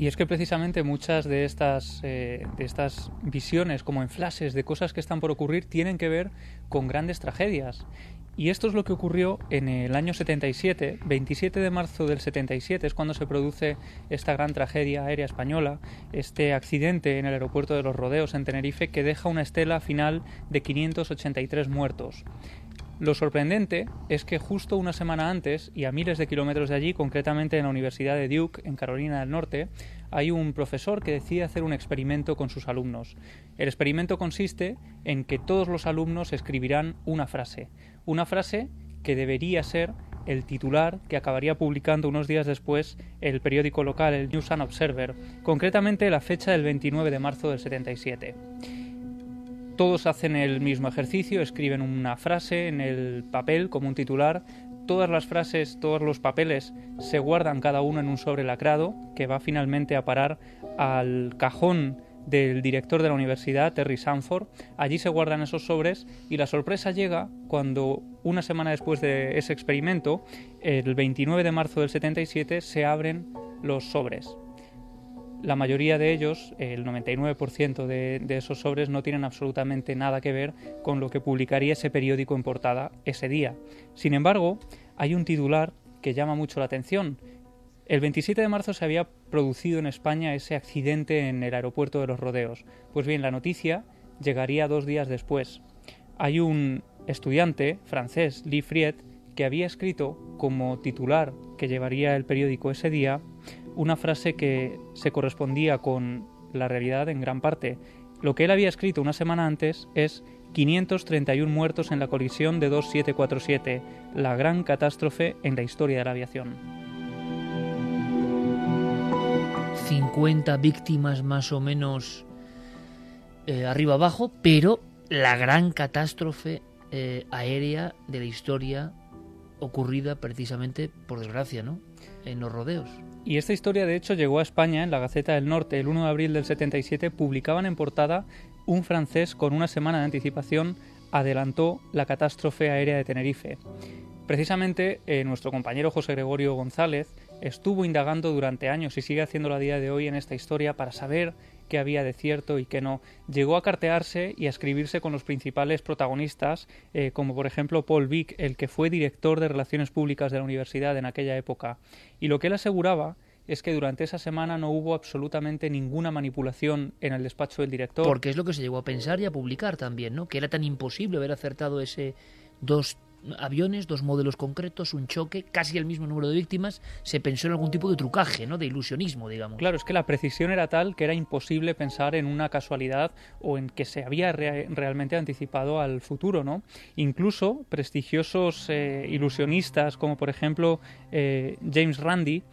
Y es que precisamente muchas de estas, eh, de estas visiones, como en flashes de cosas que están por ocurrir, tienen que ver con grandes tragedias. Y esto es lo que ocurrió en el año 77, 27 de marzo del 77 es cuando se produce esta gran tragedia aérea española, este accidente en el aeropuerto de los Rodeos en Tenerife que deja una estela final de 583 muertos. Lo sorprendente es que justo una semana antes, y a miles de kilómetros de allí, concretamente en la Universidad de Duke, en Carolina del Norte, hay un profesor que decide hacer un experimento con sus alumnos. El experimento consiste en que todos los alumnos escribirán una frase, una frase que debería ser el titular que acabaría publicando unos días después el periódico local, el News and Observer, concretamente la fecha del 29 de marzo del 77. Todos hacen el mismo ejercicio, escriben una frase en el papel como un titular, todas las frases, todos los papeles se guardan cada uno en un sobre lacrado que va finalmente a parar al cajón del director de la universidad, Terry Sanford. Allí se guardan esos sobres y la sorpresa llega cuando una semana después de ese experimento, el 29 de marzo del 77, se abren los sobres. La mayoría de ellos, el 99% de, de esos sobres, no tienen absolutamente nada que ver con lo que publicaría ese periódico en portada ese día. Sin embargo, hay un titular que llama mucho la atención el 27 de marzo se había producido en España ese accidente en el aeropuerto de los Rodeos. Pues bien, la noticia llegaría dos días después. Hay un estudiante francés, Lee Friet, que había escrito como titular que llevaría el periódico ese día una frase que se correspondía con la realidad en gran parte. Lo que él había escrito una semana antes es 531 muertos en la colisión de 2747, la gran catástrofe en la historia de la aviación. 50 víctimas más o menos eh, arriba abajo, pero la gran catástrofe eh, aérea de la historia ocurrida precisamente, por desgracia, ¿no? En los rodeos. Y esta historia, de hecho, llegó a España en la Gaceta del Norte el 1 de abril del 77. Publicaban en portada un francés con una semana de anticipación adelantó la catástrofe aérea de Tenerife. Precisamente eh, nuestro compañero José Gregorio González estuvo indagando durante años y sigue haciéndolo a día de hoy en esta historia para saber qué había de cierto y qué no. Llegó a cartearse y a escribirse con los principales protagonistas, eh, como por ejemplo Paul Vick, el que fue director de Relaciones Públicas de la universidad en aquella época. Y lo que él aseguraba es que durante esa semana no hubo absolutamente ninguna manipulación en el despacho del director. Porque es lo que se llegó a pensar y a publicar también, ¿no? Que era tan imposible haber acertado ese dos aviones, dos modelos concretos, un choque, casi el mismo número de víctimas, se pensó en algún tipo de trucaje, ¿no? de ilusionismo, digamos. Claro, es que la precisión era tal que era imposible pensar en una casualidad o en que se había realmente anticipado al futuro. ¿no? Incluso prestigiosos eh, ilusionistas como por ejemplo eh, James Randi,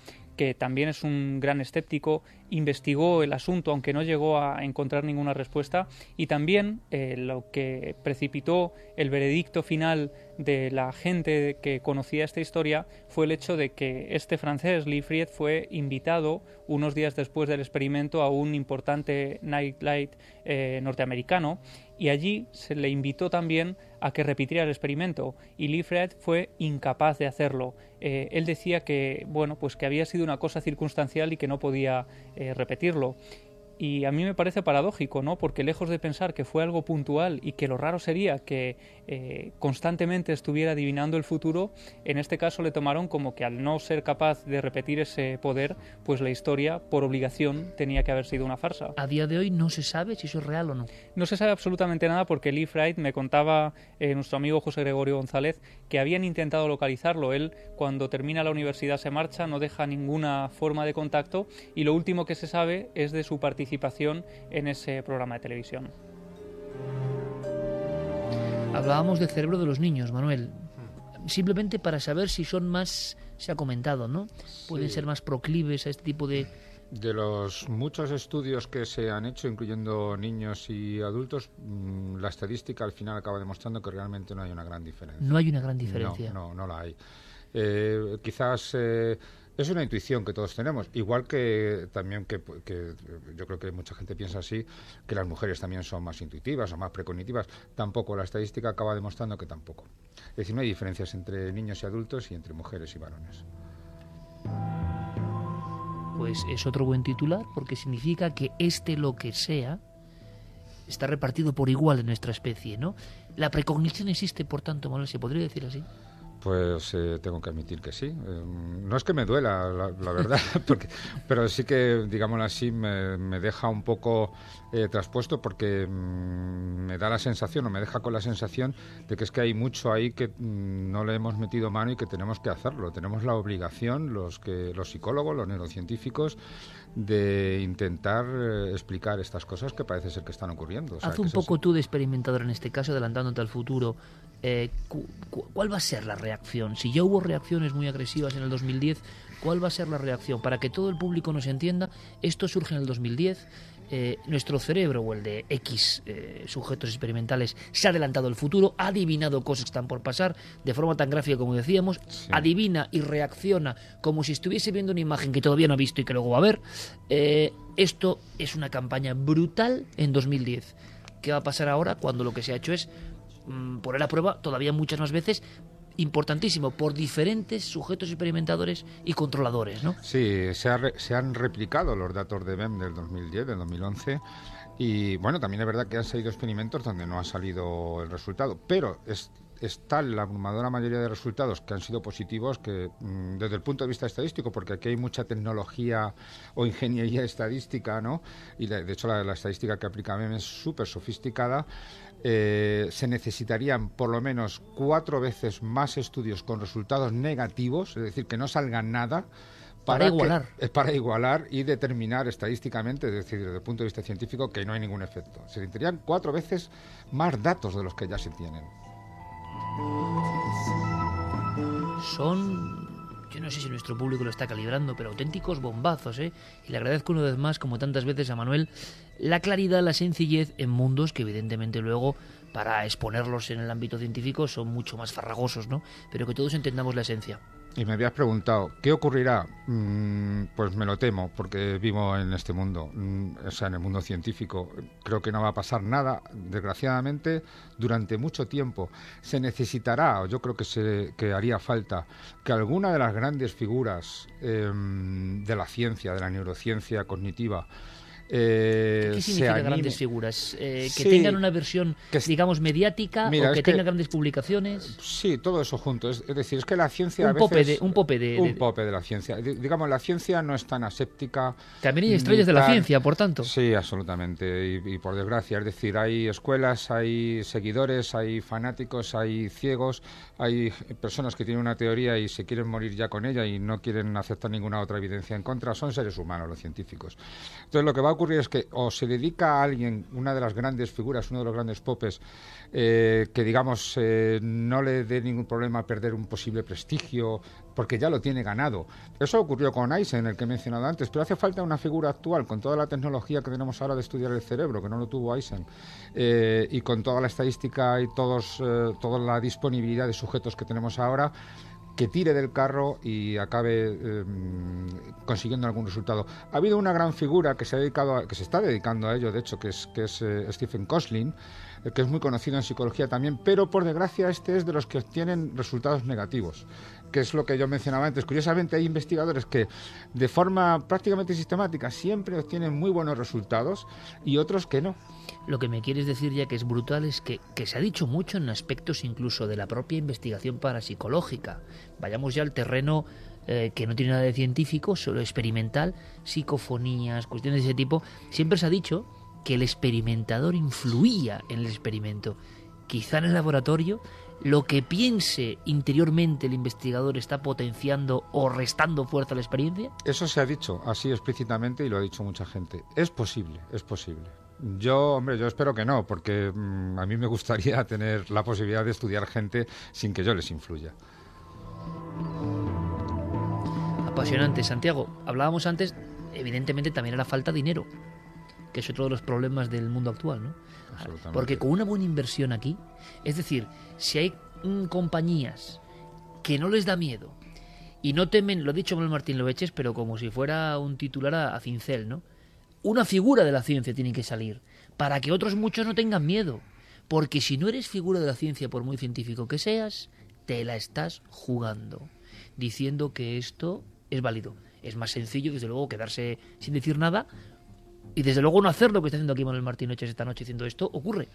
que también es un gran escéptico, investigó el asunto, aunque no llegó a encontrar ninguna respuesta, y también eh, lo que precipitó el veredicto final de la gente que conocía esta historia fue el hecho de que este francés, Lee Fried, fue invitado unos días después del experimento a un importante nightlight eh, norteamericano y allí se le invitó también a que repitiera el experimento y Lee Fried fue incapaz de hacerlo. Eh, él decía que bueno pues que había sido una cosa circunstancial y que no podía eh, repetirlo y a mí me parece paradójico, ¿no? Porque lejos de pensar que fue algo puntual y que lo raro sería que eh, constantemente estuviera adivinando el futuro, en este caso le tomaron como que al no ser capaz de repetir ese poder, pues la historia, por obligación, tenía que haber sido una farsa. A día de hoy no se sabe si eso es real o no. No se sabe absolutamente nada porque Lee Fried me contaba eh, nuestro amigo José Gregorio González que habían intentado localizarlo. Él, cuando termina la universidad, se marcha, no deja ninguna forma de contacto y lo último que se sabe es de su participación participación en ese programa de televisión. Hablábamos del cerebro de los niños, Manuel. Simplemente para saber si son más, se ha comentado, ¿no? Pueden ser más proclives a este tipo de... De los muchos estudios que se han hecho, incluyendo niños y adultos, mm, la estadística al final acaba demostrando que realmente no hay una gran diferencia. No hay una gran diferencia. No, no, no la hay. Eh, quizás eh, es una intuición que todos tenemos, igual que también que, yo creo que mucha gente piensa así, que las mujeres también son más intuitivas o más precognitivas. Tampoco, la estadística acaba demostrando que tampoco. Es decir, no hay diferencias entre niños y adultos y entre mujeres y varones. Pues es otro buen titular porque significa que este lo que sea está repartido por igual en nuestra especie, ¿no? La precognición existe, por tanto, Manuel, ¿se podría decir así? Pues eh, tengo que admitir que sí. Eh, no es que me duela, la, verdad, porque, pero sí que, digámoslo así, me, deja un poco eh, traspuesto porque mm, me da la sensación, o me deja con la sensación de que es que hay mucho ahí que mm, no le hemos metido mano y que tenemos que hacerlo. Tenemos la obligación, los, que, los psicólogos, los neurocientíficos, de intentar eh, explicar estas cosas que parece ser que están ocurriendo. Haz un poco tú de experimentador en este caso, adelantándote al futuro. Eh, ¿Cuál va a ser la reacción? Si ya hubo reacciones muy agresivas en el 2010, ¿cuál va a ser la reacción? Para que todo el público nos entienda, esto surge en el 2010, eh, nuestro cerebro o el de X eh, sujetos experimentales se ha adelantado al futuro, ha adivinado cosas que están por pasar de forma tan gráfica como decíamos, adivina y reacciona como si estuviese viendo una imagen que todavía no ha visto y que luego va a ver. Esto es una campaña brutal en 2010. ¿Qué va a pasar ahora cuando lo que se ha hecho es mm, poner a prueba todavía muchas más veces importantísimo por diferentes sujetos experimentadores y controladores, ¿no? Sí, se, se han replicado los datos de BEM del 2010, del 2011. Y bueno, también es verdad que han salido experimentos donde no ha salido el resultado, pero es, tal la abrumadora mayoría de resultados que han sido positivos que mm, desde el punto de vista estadístico, porque aquí hay mucha tecnología o ingeniería estadística, ¿no? Y de, hecho la, la, estadística que aplica BEM es súper sofisticada, eh, se necesitarían por lo menos cuatro veces más estudios con resultados negativos, es decir, que no salga nada. Para, igualar. es para igualar y determinar estadísticamente, es decir, desde el punto de vista científico, que no hay ningún efecto. Se necesitarían cuatro veces más datos de los que ya se tienen. Son yo no sé si nuestro público lo está calibrando, pero auténticos bombazos, ¿eh? Y le agradezco una vez más, como tantas veces a Manuel, la claridad, la sencillez en mundos que evidentemente luego para exponerlos en el ámbito científico son mucho más farragosos, ¿no? Pero que todos entendamos la esencia. Y me habías preguntado, ¿qué ocurrirá? Mm, pues me lo temo, porque vivo en este mundo, mm, o sea, en el mundo científico. Creo que no va a pasar nada, desgraciadamente, durante mucho tiempo. Se necesitará, o yo creo que, se, haría falta, que alguna de las grandes figuras em, de la ciencia, de la neurociencia cognitiva, eh, ¿Qué significa grandes figuras? Eh, ¿Que tengan una versión, digamos, mediática o que, tengan grandes publicaciones? Sí, todo eso junto. Es, decir, es que la ciencia un a veces... Pope de, un pope de, Un pope de la ciencia. digamos, la ciencia no es tan aséptica. También hay estrellas de la ciencia, por tanto. Sí, absolutamente. Y, por desgracia, es decir, hay escuelas, hay seguidores, hay fanáticos, hay ciegos, hay personas que tienen una teoría y se quieren morir ya con ella y no quieren aceptar ninguna otra evidencia en contra. Son seres humanos los científicos. Entonces, lo que va a ocurrir es que o se dedica a alguien, una de las grandes figuras, uno de los grandes popes, eh, que digamos eh, no le dé ningún problema perder un posible prestigio, porque ya lo tiene ganado. Eso ocurrió con Eisen, el que he mencionado antes, pero hace falta una figura actual, con toda la tecnología que tenemos ahora de estudiar el cerebro, que no lo tuvo Eisen, eh, y con toda la estadística y todos, toda la disponibilidad de sujetos que tenemos ahora que tire del carro y acabe em, consiguiendo algún resultado. Ha habido una gran figura que se ha dedicado que se está dedicando a ello, de hecho, que es, que es eh, Stephen Koslin, eh, que es muy conocido en psicología también, pero por desgracia este es de los que obtienen resultados negativos que es lo que yo mencionaba antes. Curiosamente hay investigadores que de forma prácticamente sistemática siempre obtienen muy buenos resultados y otros que no. Lo que me quieres decir ya que es brutal es que, se ha dicho mucho en aspectos incluso de la propia investigación parapsicológica. Vayamos ya al terreno eh, que no tiene nada de científico, solo experimental, psicofonías, cuestiones de ese tipo. Siempre se ha dicho que el experimentador influía en el experimento. Quizá en el laboratorio lo que piense interiormente el investigador está potenciando o restando fuerza a la experiencia? Eso se ha dicho así explícitamente y lo ha dicho mucha gente. Es posible, es posible. Yo, hombre, yo espero que no, porque mm, a mí me gustaría tener la posibilidad de estudiar gente sin que yo les influya. Apasionante, Santiago. Hablábamos antes, evidentemente también era falta de dinero, que es otro de los problemas del mundo actual, ¿no? Porque con una buena inversión aquí, es decir, si hay mm, compañías que no les da miedo y no temen, lo ha dicho Manuel Martín Loveches, pero como si fuera un titular a, cincel, ¿no? Una figura de la ciencia tiene que salir para que otros muchos no tengan miedo. Porque si no eres figura de la ciencia, por muy científico que seas, te la estás jugando, diciendo que esto es válido. Es más sencillo, desde luego, quedarse sin decir nada y desde luego no hacer lo que está haciendo aquí Manuel Martín esta noche diciendo esto ocurre.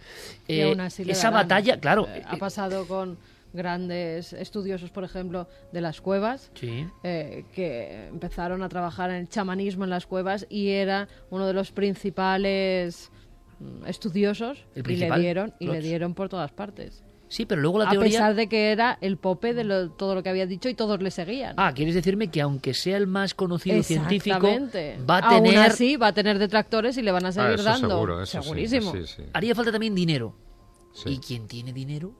Eh, esa batalla, claro. Eh, ha pasado con grandes estudiosos, por ejemplo, de las cuevas, eh, que empezaron a trabajar en el chamanismo en las cuevas y era uno de los principales mm, estudiosos y le dieron y le dieron por todas partes. Sí, pero luego la a teoría... pesar de que era el pope de lo- todo lo que había dicho y todos le seguían. Ah, quieres decirme que aunque sea el más conocido científico, va a Aún tener... así, va a tener detractores y le van a seguir eso dando. seguro, eso sí, Segurísimo. sí, sí. Haría falta también dinero. Sí. Y quien tiene dinero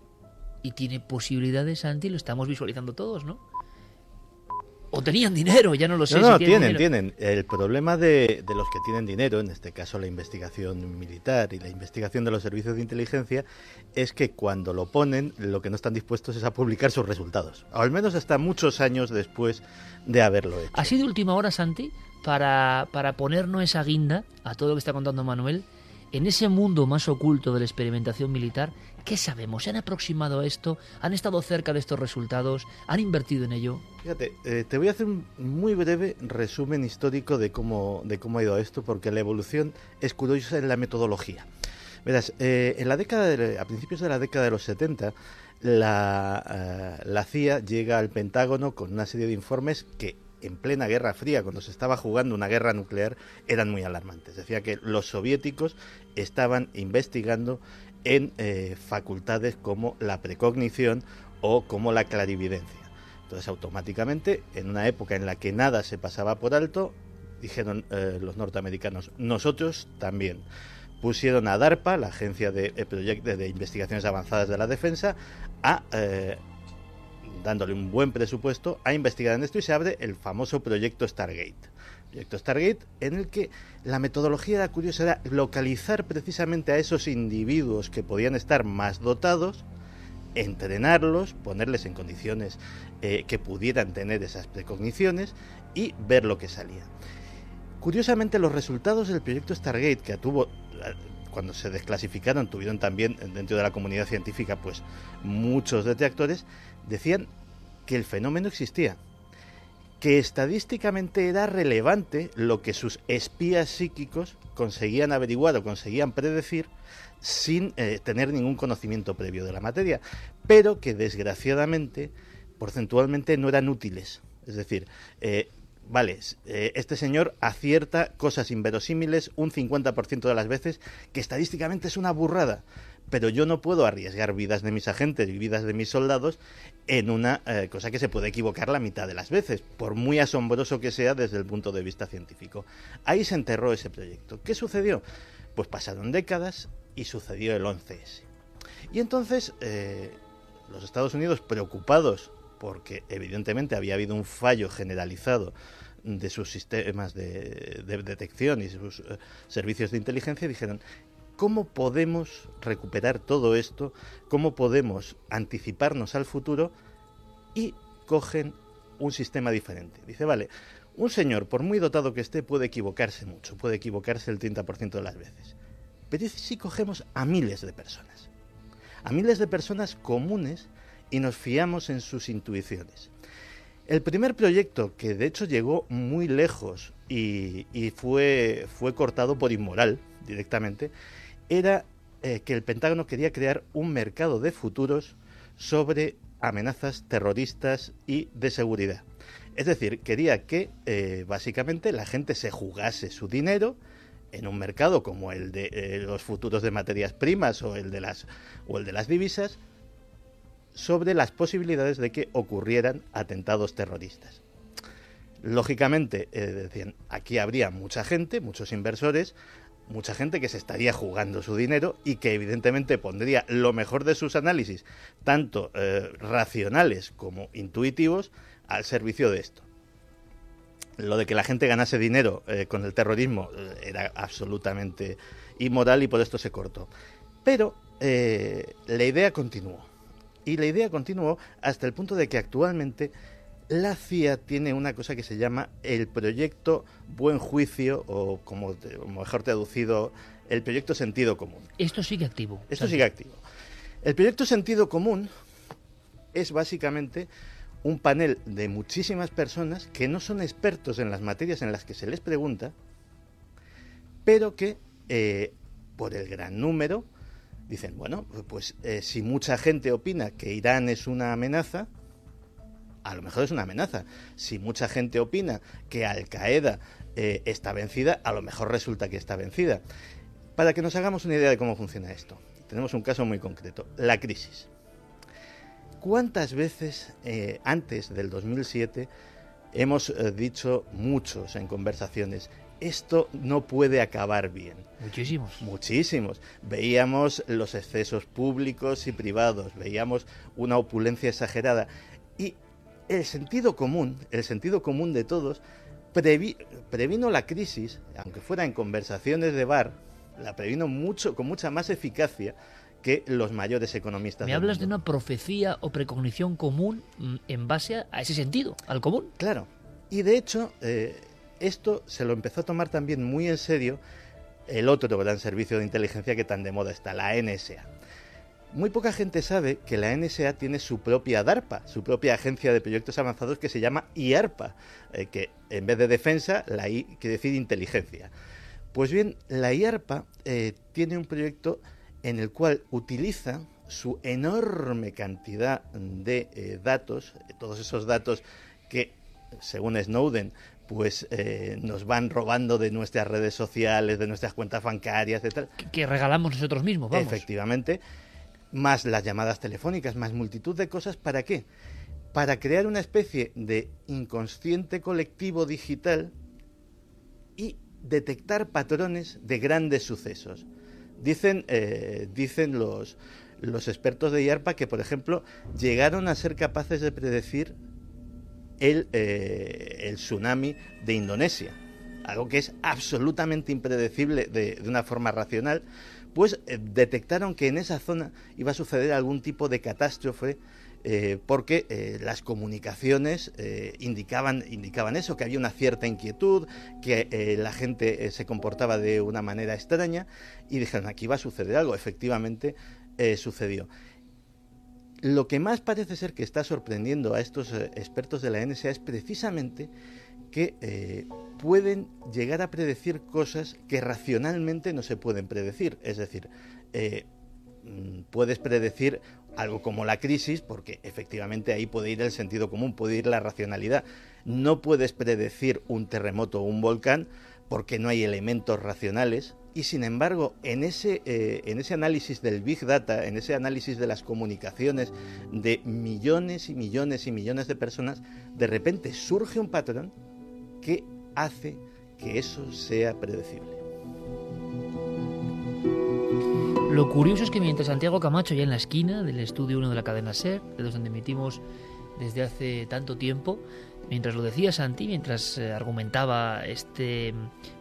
y tiene posibilidades, Santi, lo estamos visualizando todos, ¿no? O tenían dinero, ya no lo sé. No, si no, tienen tienen. El problema de, de los que tienen dinero, en este caso la investigación militar y la investigación de los servicios de inteligencia, es que cuando lo ponen, lo que no están dispuestos es a publicar sus resultados. O al menos hasta muchos años después de haberlo hecho. ¿Ha sido última hora, Santi, para, para ponernos esa guinda a todo lo que está contando Manuel? En ese mundo más oculto de la experimentación militar, ¿qué sabemos? ¿Se han aproximado a esto? ¿Han estado cerca de estos resultados? ¿Han invertido en ello? Fíjate, eh, te voy a hacer un muy breve resumen histórico de cómo, ha ido esto, porque la evolución es curiosa en la metodología. Verás, eh, en la década de- a principios de la década de los 70, la, eh, la CIA llega al Pentágono con una serie de informes que en plena Guerra Fría, cuando se estaba jugando una guerra nuclear, eran muy alarmantes. Decía que los soviéticos estaban investigando en eh, facultades como la precognición o como la clarividencia. Entonces, automáticamente, en una época en la que nada se pasaba por alto, dijeron eh, los norteamericanos, nosotros también. Pusieron a DARPA, la agencia de, eh, de- investigaciones avanzadas de la defensa, a dándole un buen presupuesto a investigar en esto y se abre el famoso proyecto Stargate. Proyecto Stargate en el que la metodología era curiosa, era localizar precisamente a esos individuos que podían estar más dotados, entrenarlos, ponerles en condiciones eh, que pudieran tener esas precogniciones y ver lo que salía. Curiosamente, los resultados del proyecto Stargate, que tuvo, cuando se desclasificaron, tuvieron también dentro de la comunidad científica, pues muchos detractores, decían que el fenómeno existía, que estadísticamente era relevante lo que sus espías psíquicos conseguían averiguar o conseguían predecir sin eh, tener ningún conocimiento previo de la materia, pero que desgraciadamente porcentualmente no eran útiles. Es decir, eh, vale, eh, este señor acierta cosas inverosímiles un 50% de las veces, que estadísticamente es una burrada, pero yo no puedo arriesgar vidas de mis agentes y vidas de mis soldados en una eh, cosa que se puede equivocar la mitad de las veces, por muy asombroso que sea desde el punto de vista científico. Ahí se enterró ese proyecto. ¿Qué sucedió? Pues pasaron décadas y sucedió el 11S. Y entonces eh, los Estados Unidos, preocupados porque evidentemente había habido un fallo generalizado de sus sistemas de, de detección y sus eh, servicios de inteligencia, dijeron, ¿cómo podemos recuperar todo esto? ¿Cómo podemos anticiparnos al futuro? Y cogen un sistema diferente. Dice, vale, un señor, por muy dotado que esté, puede equivocarse mucho, puede equivocarse el 30% de las veces. Pero ¿y si cogemos a miles de personas? A miles de personas comunes y nos fiamos en sus intuiciones. El primer proyecto, que de hecho llegó muy lejos y, y fue, fue cortado por inmoral directamente, era eh, que el Pentágono quería crear un mercado de futuros sobre amenazas terroristas y de seguridad. Es decir, quería que eh, básicamente la gente se jugase su dinero en un mercado como el de eh, los futuros de materias primas o el de las o el de las divisas sobre las posibilidades de que ocurrieran atentados terroristas. Lógicamente, decían, aquí habría mucha gente, muchos inversores, mucha gente que se estaría jugando su dinero y que evidentemente pondría lo mejor de sus análisis, tanto eh, racionales como intuitivos, al servicio de esto. Lo de que la gente ganase dinero eh, con el terrorismo eh, era absolutamente inmoral y por esto se cortó. Pero la idea continuó. Y la idea continuó hasta el punto de que actualmente la CIA tiene una cosa que se llama el proyecto Buen Juicio, o como, mejor traducido, el proyecto Sentido Común. Esto sigue activo. Esto sigue activo. El proyecto Sentido Común es básicamente un panel de muchísimas personas que no son expertos en las materias en las que se les pregunta, pero que eh, por el gran número dicen, bueno, pues eh, si mucha gente opina que Irán es una amenaza, a lo mejor es una amenaza. Si mucha gente opina que Al Qaeda eh, está vencida, a lo mejor resulta que está vencida. Para que nos hagamos una idea de cómo funciona esto, tenemos un caso muy concreto, la crisis. ¿Cuántas veces eh, antes del 2007 hemos eh, dicho muchos en conversaciones, esto no puede acabar bien? Muchísimos. Muchísimos. Veíamos los excesos públicos y privados, veíamos una opulencia exagerada y el sentido común, el sentido común de todos, previno la crisis, aunque fuera en conversaciones de bar, la previno mucho, con mucha más eficacia que los mayores economistas. Me hablas de una profecía o precognición común mm, en base a, ese sentido, al común. Claro. Y de hecho, eh, esto se lo empezó a tomar también muy en serio el otro gran servicio de inteligencia que tan de moda está, la NSA. Muy poca gente sabe que la NSA tiene su propia DARPA, su propia agencia de proyectos avanzados que se llama IARPA, eh, que en vez de defensa, la I quiere decir inteligencia. Pues bien, la IARPA eh, tiene un proyecto en el cual utiliza su enorme cantidad de eh, datos, todos esos datos que, según Snowden, pues eh, nos van robando de nuestras redes sociales, de nuestras cuentas bancarias, etc. Que, regalamos nosotros mismos, vamos. Efectivamente, más las llamadas telefónicas, más multitud de cosas, ¿para qué? Para crear una especie de inconsciente colectivo digital y detectar patrones de grandes sucesos. Dicen, eh, dicen los, los expertos de IARPA que, por ejemplo, llegaron a ser capaces de predecir el, eh, el tsunami de Indonesia, algo que es absolutamente impredecible de, de una forma racional, pues detectaron que en esa zona iba a suceder algún tipo de catástrofe eh, porque eh, las comunicaciones indicaban, indicaban eso, que había una cierta inquietud, que la gente se comportaba de una manera extraña y dijeron, aquí va a suceder algo. Efectivamente, sucedió. Lo que más parece ser que está sorprendiendo a estos expertos de la NSA es precisamente que pueden llegar a predecir cosas que racionalmente no se pueden predecir. Es decir, mm, puedes predecir algo como la crisis, porque efectivamente ahí puede ir el sentido común, puede ir la racionalidad. No puedes predecir un terremoto o un volcán porque no hay elementos racionales y sin embargo en ese, eh, en ese análisis del Big Data, en ese análisis de las comunicaciones de millones y millones y millones de personas, de repente surge un patrón que hace que eso sea predecible. Lo curioso es que mientras Santiago Camacho, ya en la esquina del estudio 1 de la cadena SER, de donde emitimos desde hace tanto tiempo, mientras lo decía Santi, mientras eh, argumentaba este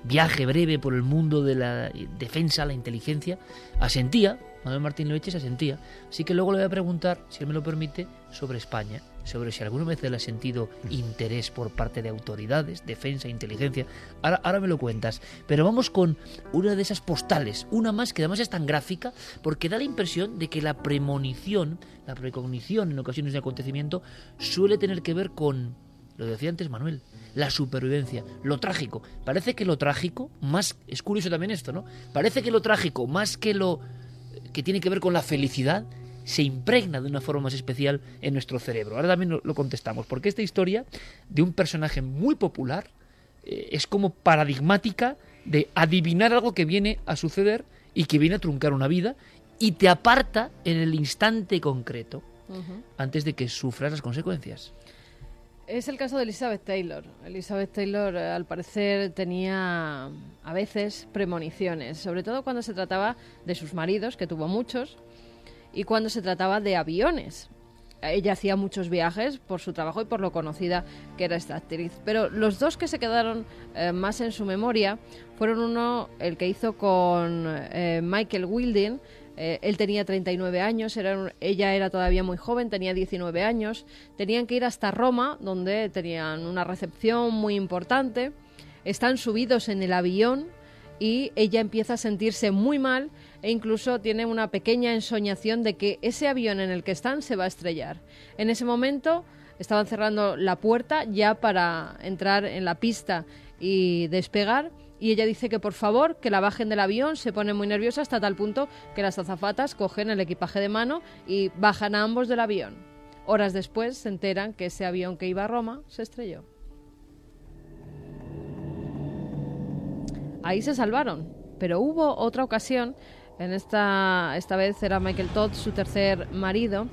viaje breve por el mundo de la defensa, la inteligencia, asentía, Manuel Martín Loeches asentía. Así que luego le voy a preguntar, si él me lo permite, sobre España sobre si alguna vez él ha sentido interés por parte de autoridades, defensa, inteligencia. Ahora, ahora me lo cuentas. Pero vamos con una de esas postales, una más que además es tan gráfica porque da la impresión de que la premonición, la precognición en ocasiones de acontecimiento suele tener que ver con, lo decía antes Manuel, la supervivencia, lo trágico. Parece que lo trágico, más, es curioso también esto, ¿no? Parece que lo trágico, más que lo que tiene que ver con la felicidad, se impregna de una forma más especial en nuestro cerebro. Ahora también lo contestamos, porque esta historia de un personaje muy popular eh, es como paradigmática de adivinar algo que viene a suceder y que viene a truncar una vida y te aparta en el instante concreto antes de que sufras las consecuencias. Es el caso de Elizabeth Taylor. Elizabeth Taylor, eh, al parecer, tenía a veces premoniciones, sobre todo cuando se trataba de sus maridos, que tuvo muchos, y cuando se trataba de aviones. Ella hacía muchos viajes por su trabajo y por lo conocida que era esta actriz. Pero los dos que se quedaron eh, más en su memoria fueron uno, el que hizo con eh, Michael Wilding, eh, él tenía 39 años, ella era todavía muy joven, tenía 19 años. Tenían que ir hasta Roma, donde tenían una recepción muy importante. Están subidos en el avión y ella empieza a sentirse muy mal e incluso tiene una pequeña ensoñación de que ese avión en el que están se va a estrellar. En ese momento estaban cerrando la puerta ya para entrar en la pista y despegar y ella dice que por favor que la bajen del avión, se pone muy nerviosa hasta tal punto que las azafatas cogen el equipaje de mano y bajan a ambos del avión. Horas después se enteran que ese avión que iba a Roma se estrelló. Ahí se salvaron, pero hubo otra ocasión en esta, esta vez era Michael Todd, su tercer marido,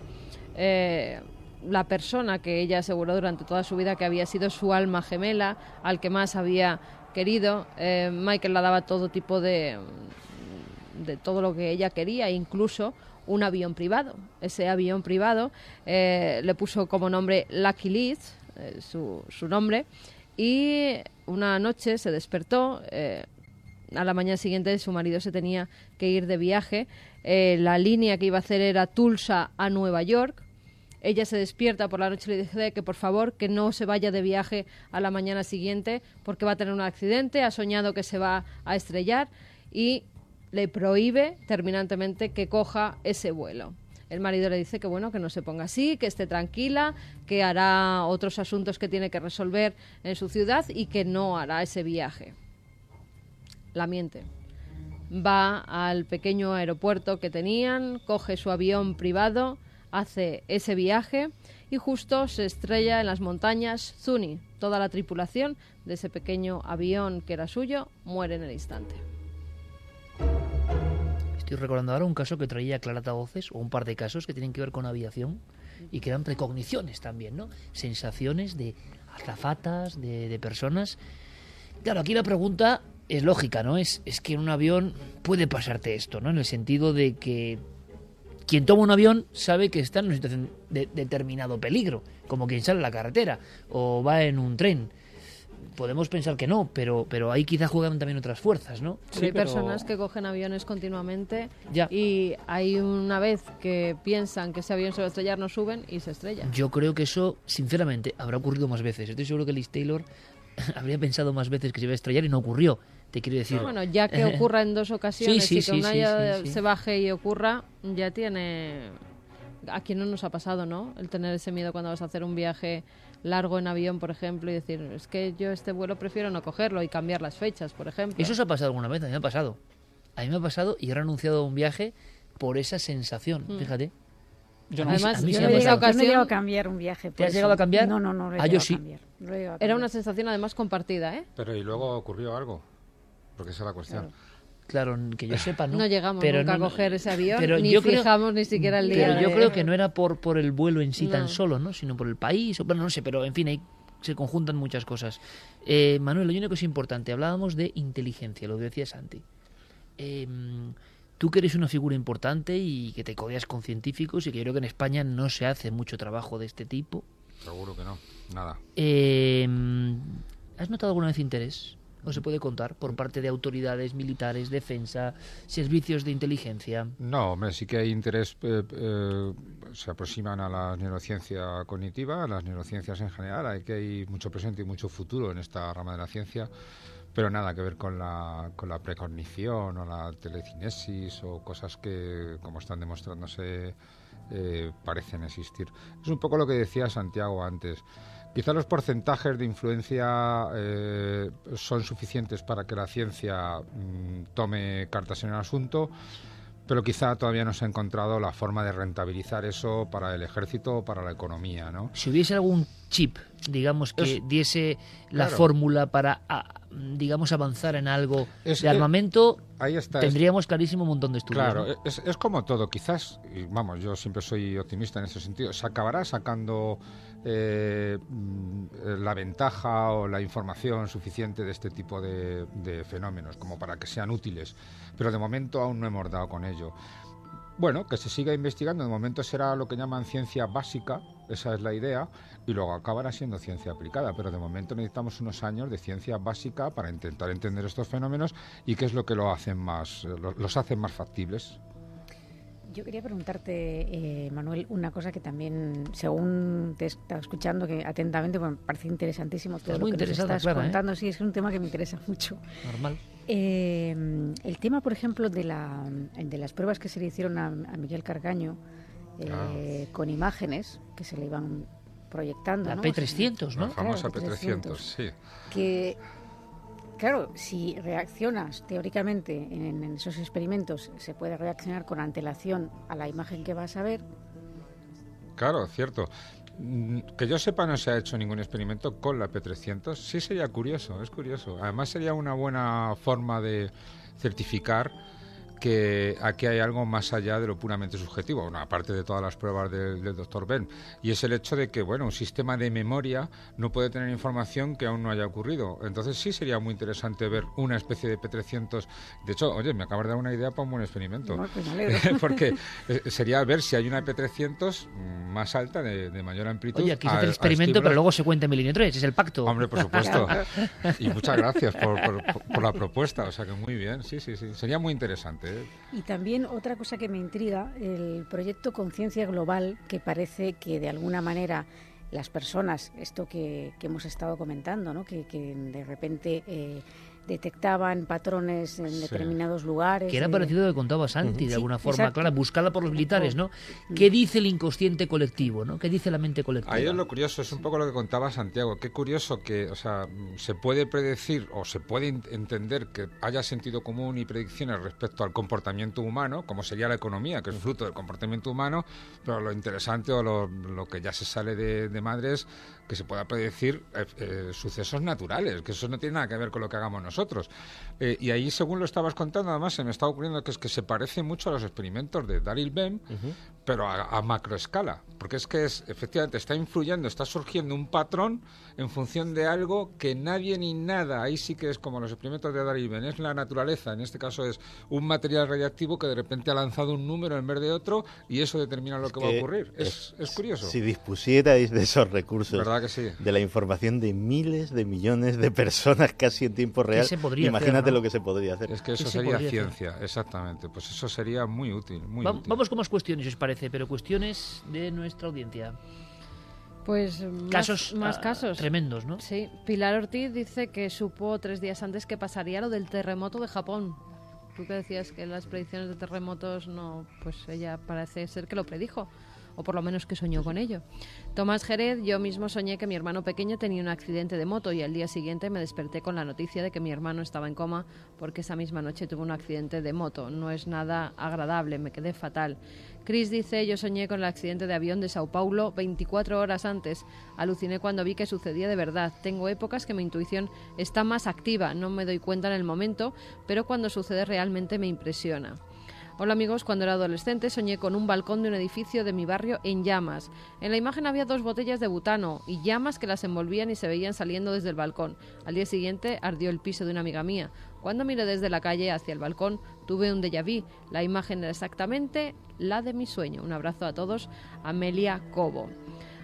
eh, la persona que ella aseguró durante toda su vida que había sido su alma gemela, al que más había querido. Eh, Michael la daba todo tipo de, de todo lo que ella quería, incluso un avión privado. Ese avión privado eh, le puso como nombre Lucky Liz, eh, su, su, nombre, y una noche se despertó. a la mañana siguiente su marido se tenía que ir de viaje. la línea que iba a hacer era Tulsa a Nueva York ella se despierta por la noche y le dice que por favor que no se vaya de viaje a la mañana siguiente porque va a tener un accidente, ha soñado que se va a estrellar y le prohíbe terminantemente que coja ese vuelo. El marido le dice que bueno, que no se ponga así, que esté tranquila, que hará otros asuntos que tiene que resolver en su ciudad y que no hará ese viaje. La miente. Va al pequeño aeropuerto que tenían, coge su avión privado, hace ese viaje y justo se estrella en las montañas Zuni. Toda la tripulación de ese pequeño avión que era suyo muere en el instante. Estoy recordando ahora un caso que traía Clarata Voces, o un par de casos que tienen que ver con aviación y que eran precogniciones también, ¿no? Sensaciones de azafatas, de, de personas. Claro, aquí la pregunta es lógica, ¿no? Es, es que en un avión puede pasarte esto, ¿no? En el sentido de que quien toma un avión sabe que está en una situación de determinado peligro, como quien sale a la carretera o va en un tren. Podemos pensar que no, pero, pero ahí quizá juegan también otras fuerzas, ¿no? Sí, hay personas que cogen aviones continuamente y hay una vez que piensan que ese avión se va a estrellar, no suben y se estrella. Yo creo que eso, sinceramente, habrá ocurrido más veces. Estoy seguro que Liz Taylor habría pensado más veces que se iba a estrellar y no ocurrió. Te quiero decir. Bueno, ya que ocurra en dos ocasiones y que una ya se baje y ocurra, ya tiene. A quien no nos ha pasado, ¿no? El tener ese miedo cuando vas a hacer un viaje largo en avión, por ejemplo, y decir, es que yo este vuelo prefiero no cogerlo y cambiar las fechas, por ejemplo. ¿Eso os ha pasado alguna vez? A mí me ha pasado. A mí me ha pasado y he renunciado a un viaje por esa sensación, mm. fíjate. Yo no, Además, yo, he llegado a cambiar un viaje. ¿Te has llegado a cambiar? No, no, no. Ah, yo sí. Era una sensación además compartida, ¿eh? Pero y luego ocurrió algo porque esa es la cuestión. Claro. que yo sepa, no. No llegamos nunca a coger ese avión, pero ni fijamos ni siquiera el día. Pero yo creo que no era por, por el vuelo en sí tan solo, ¿no? Sino por el país, o, bueno, no sé, pero en fin, ahí se conjuntan muchas cosas. Eh, Manuel, lo único que es importante, hablábamos de inteligencia, lo decía Santi. Em, tú que eres una figura importante y que te codeas con científicos y que yo creo que en España no se hace mucho trabajo de este tipo. Seguro que no, nada. Em, ¿Has notado alguna vez interés ¿O se puede contar por parte de autoridades militares, defensa, servicios de inteligencia? No, hombre, sí que hay interés, eh, eh, se aproximan a la neurociencia cognitiva, a las neurociencias en general, hay que hay mucho presente y mucho futuro en esta rama de la ciencia, pero nada que ver con la, con la precognición o la telecinesis o cosas que, como están demostrándose, eh, parecen existir. Es un poco lo que decía Santiago antes. Quizá los porcentajes de influencia eh, son suficientes para que la ciencia mm, tome cartas en el asunto, pero quizá todavía no se ha encontrado la forma de rentabilizar eso para el ejército o para la economía. ¿no? Si hubiese algún chip, digamos, que diese la fórmula para, digamos, avanzar en algo de armamento, ahí está, tendríamos clarísimo un montón de estudios. Claro, es, es, como todo. Quizás, y vamos, yo siempre soy optimista en ese sentido, se acabará sacando eh, mm, la ventaja o la información suficiente de este tipo de, fenómenos como para que sean útiles, pero de momento aún no hemos dado con ello. Bueno, que se siga investigando, de momento será lo que llaman ciencia básica, esa es la idea, y luego acabará siendo ciencia aplicada, pero de momento necesitamos unos años de ciencia básica para intentar entender estos fenómenos y qué es lo que lo hacen más, los hacen más factibles. Yo quería preguntarte, eh, Manuel, una cosa que también, según te estaba escuchando que atentamente, me parece interesantísimo todo lo que nos estás ¿eh? contando. Sí, es un tema que me interesa mucho. Normal. Eh, el tema, por ejemplo, de, la, de las pruebas que se le hicieron a, Miguel Cargaño ah. con imágenes que se le iban proyectando. La P300, ¿no? La famosa P300, sí. Que claro, si reaccionas teóricamente en, esos experimentos, se puede reaccionar con antelación a la imagen que vas a ver. Claro, cierto. Mm, que yo sepa, no se ha hecho ningún experimento con la P300. Sí sería curioso, es curioso. Además, sería una buena forma de certificar que aquí hay algo más allá de lo puramente subjetivo, bueno, aparte de todas las pruebas del, doctor Ben, y es el hecho de que, bueno, un sistema de memoria no puede tener información que aún no haya ocurrido. Entonces sí sería muy interesante ver una especie de P300. De hecho, oye, me acabas de dar una idea para un buen experimento. Pues Porque eh, sería ver si hay una P300 más alta, de, mayor amplitud. Oye, aquí se hace el experimento, pero luego se cuenta en milenio 3, es el pacto. Hombre, por supuesto. y muchas gracias por, por, la propuesta, o sea que muy bien, sí, sí, sí. Sería muy interesante. Y también otra cosa que me intriga, el proyecto Conciencia Global, que parece que de alguna manera las personas, esto que, hemos estado comentando, ¿no? que, que de repente eh, detectaban patrones en determinados lugares. Que era parecido a lo que contaba Santi, de alguna forma, clara, buscada por los militares, ¿no? ¿Qué dice el inconsciente colectivo, ¿no? ¿Qué dice la mente colectiva? Ahí es lo curioso, es un poco lo que contaba Santiago. Qué curioso que, o sea, se puede predecir o se puede entender que haya sentido común y predicciones respecto al comportamiento humano, como sería la economía, que es fruto del comportamiento humano, pero lo interesante o lo, que ya se sale de, de madres que se pueda predecir eh, eh, sucesos naturales, que eso no tiene nada que ver con lo que hagamos nosotros. Eh, y ahí, según lo estabas contando, además se me está ocurriendo que es que se parece mucho a los experimentos de Daryl Bem, pero a, macroescala, porque es que es, efectivamente está influyendo, está surgiendo un patrón en función de algo que nadie ni nada, ahí sí que es como los experimentos de Daryl Bem, es la naturaleza, en este caso es un material radiactivo que de repente ha lanzado un número en vez de otro y eso determina lo que, va a ocurrir. Es, es, curioso. Si dispusierais de esos recursos sí. de la información de miles de millones de personas casi en tiempo real. Imagínate lo que se podría hacer. Es que eso sería ciencia, exactamente. Pues eso sería muy útil. Muy Vamos con más cuestiones, os parece, pero cuestiones de nuestra audiencia. Pues casos más ah, casos tremendos, ¿no? Sí. Pilar Ortiz dice que supo tres días antes que pasaría lo del terremoto de Japón. Tú que decías que las predicciones de terremotos no, pues ella parece ser que lo predijo o por lo menos que soñó con ello. Tomás Jerez, yo mismo soñé que mi hermano pequeño tenía un accidente de moto y al día siguiente me desperté con la noticia de que mi hermano estaba en coma porque esa misma noche tuvo un accidente de moto. No es nada agradable, me quedé fatal. Chris dice, yo soñé con el accidente de avión de Sao Paulo 24 horas antes. Aluciné cuando vi que sucedía de verdad. Tengo épocas que mi intuición está más activa, no me doy cuenta en el momento, pero cuando sucede realmente me impresiona. Hola amigos, cuando era adolescente soñé con un balcón de un edificio de mi barrio en llamas. En la imagen había dos botellas de butano y llamas que las envolvían y se veían saliendo desde el balcón. Al día siguiente ardió el piso de una amiga mía. Cuando miré desde la calle hacia el balcón, tuve un déjà vu. La imagen era exactamente la de mi sueño. Un abrazo a todos, Amelia Cobo.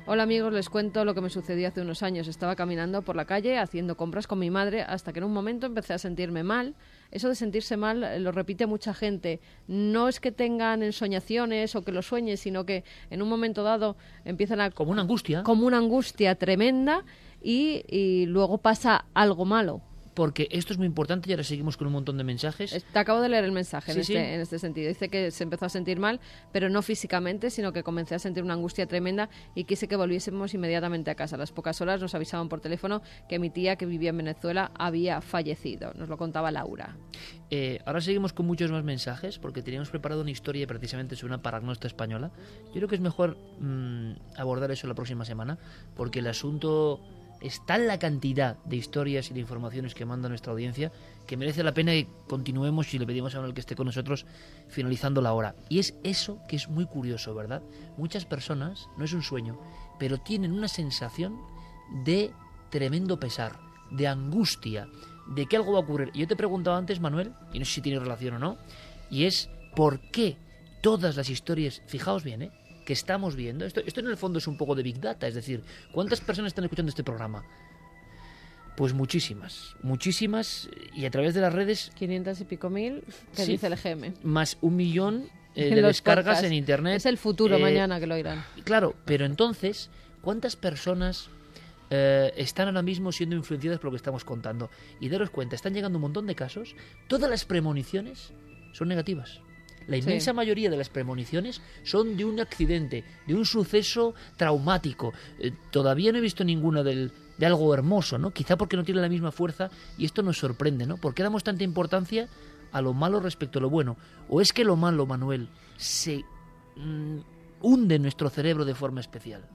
Hola amigos, les cuento lo que me sucedió hace unos años. Estaba caminando por la calle haciendo compras con mi madre hasta que en un momento empecé a sentirme mal eso de sentirse mal eh, lo repite mucha gente. No es que tengan ensoñaciones o que lo sueñen, sino que en un momento dado empiezan a... Como una angustia. Como una angustia tremenda y, y luego pasa algo malo porque esto es muy importante y ahora seguimos con un montón de mensajes. Te acabo de leer el mensaje en, este, en, este, sentido. Dice que se empezó a sentir mal, pero no físicamente, sino que comencé a sentir una angustia tremenda y quise que volviésemos inmediatamente a casa. A las pocas horas nos avisaban por teléfono que mi tía, que vivía en Venezuela, había fallecido. Nos lo contaba Laura. Eh, ahora seguimos con muchos más mensajes porque teníamos preparado una historia precisamente sobre una paragnosta española. Yo creo que es mejor mm, abordar eso la próxima semana porque el asunto está la cantidad de historias y de informaciones que manda nuestra audiencia que merece la pena que continuemos y le pedimos a Manuel que esté con nosotros finalizando la hora. Y es eso que es muy curioso, ¿verdad? Muchas personas, no es un sueño, pero tienen una sensación de tremendo pesar, de angustia, de que algo va a ocurrir. Yo te he preguntado antes, Manuel, y no sé si tiene relación o no, y es ¿por qué todas las historias, fijaos bien, ¿eh? Que estamos viendo, esto, esto en el fondo es un poco de Big Data, es decir, ¿cuántas personas están escuchando este programa? Pues muchísimas, muchísimas, y a través de las redes... 500 y pico mil, que dice el GM. Más un millón eh, de descargas en Internet. Es el futuro eh, mañana que lo irán. Claro, pero entonces, ¿cuántas personas eh, están ahora mismo siendo influenciadas por lo que estamos contando? Y daros cuenta, están llegando un montón de casos, todas las premoniciones son negativas. La inmensa mayoría de las premoniciones son de un accidente, de un suceso traumático. Eh, todavía no he visto ninguna del, de algo hermoso, ¿no? Quizá porque no tiene la misma fuerza y esto nos sorprende, ¿no? ¿Por qué damos tanta importancia a lo malo respecto a lo bueno? ¿O es que lo malo, Manuel, se mm, hunde en nuestro cerebro de forma especial?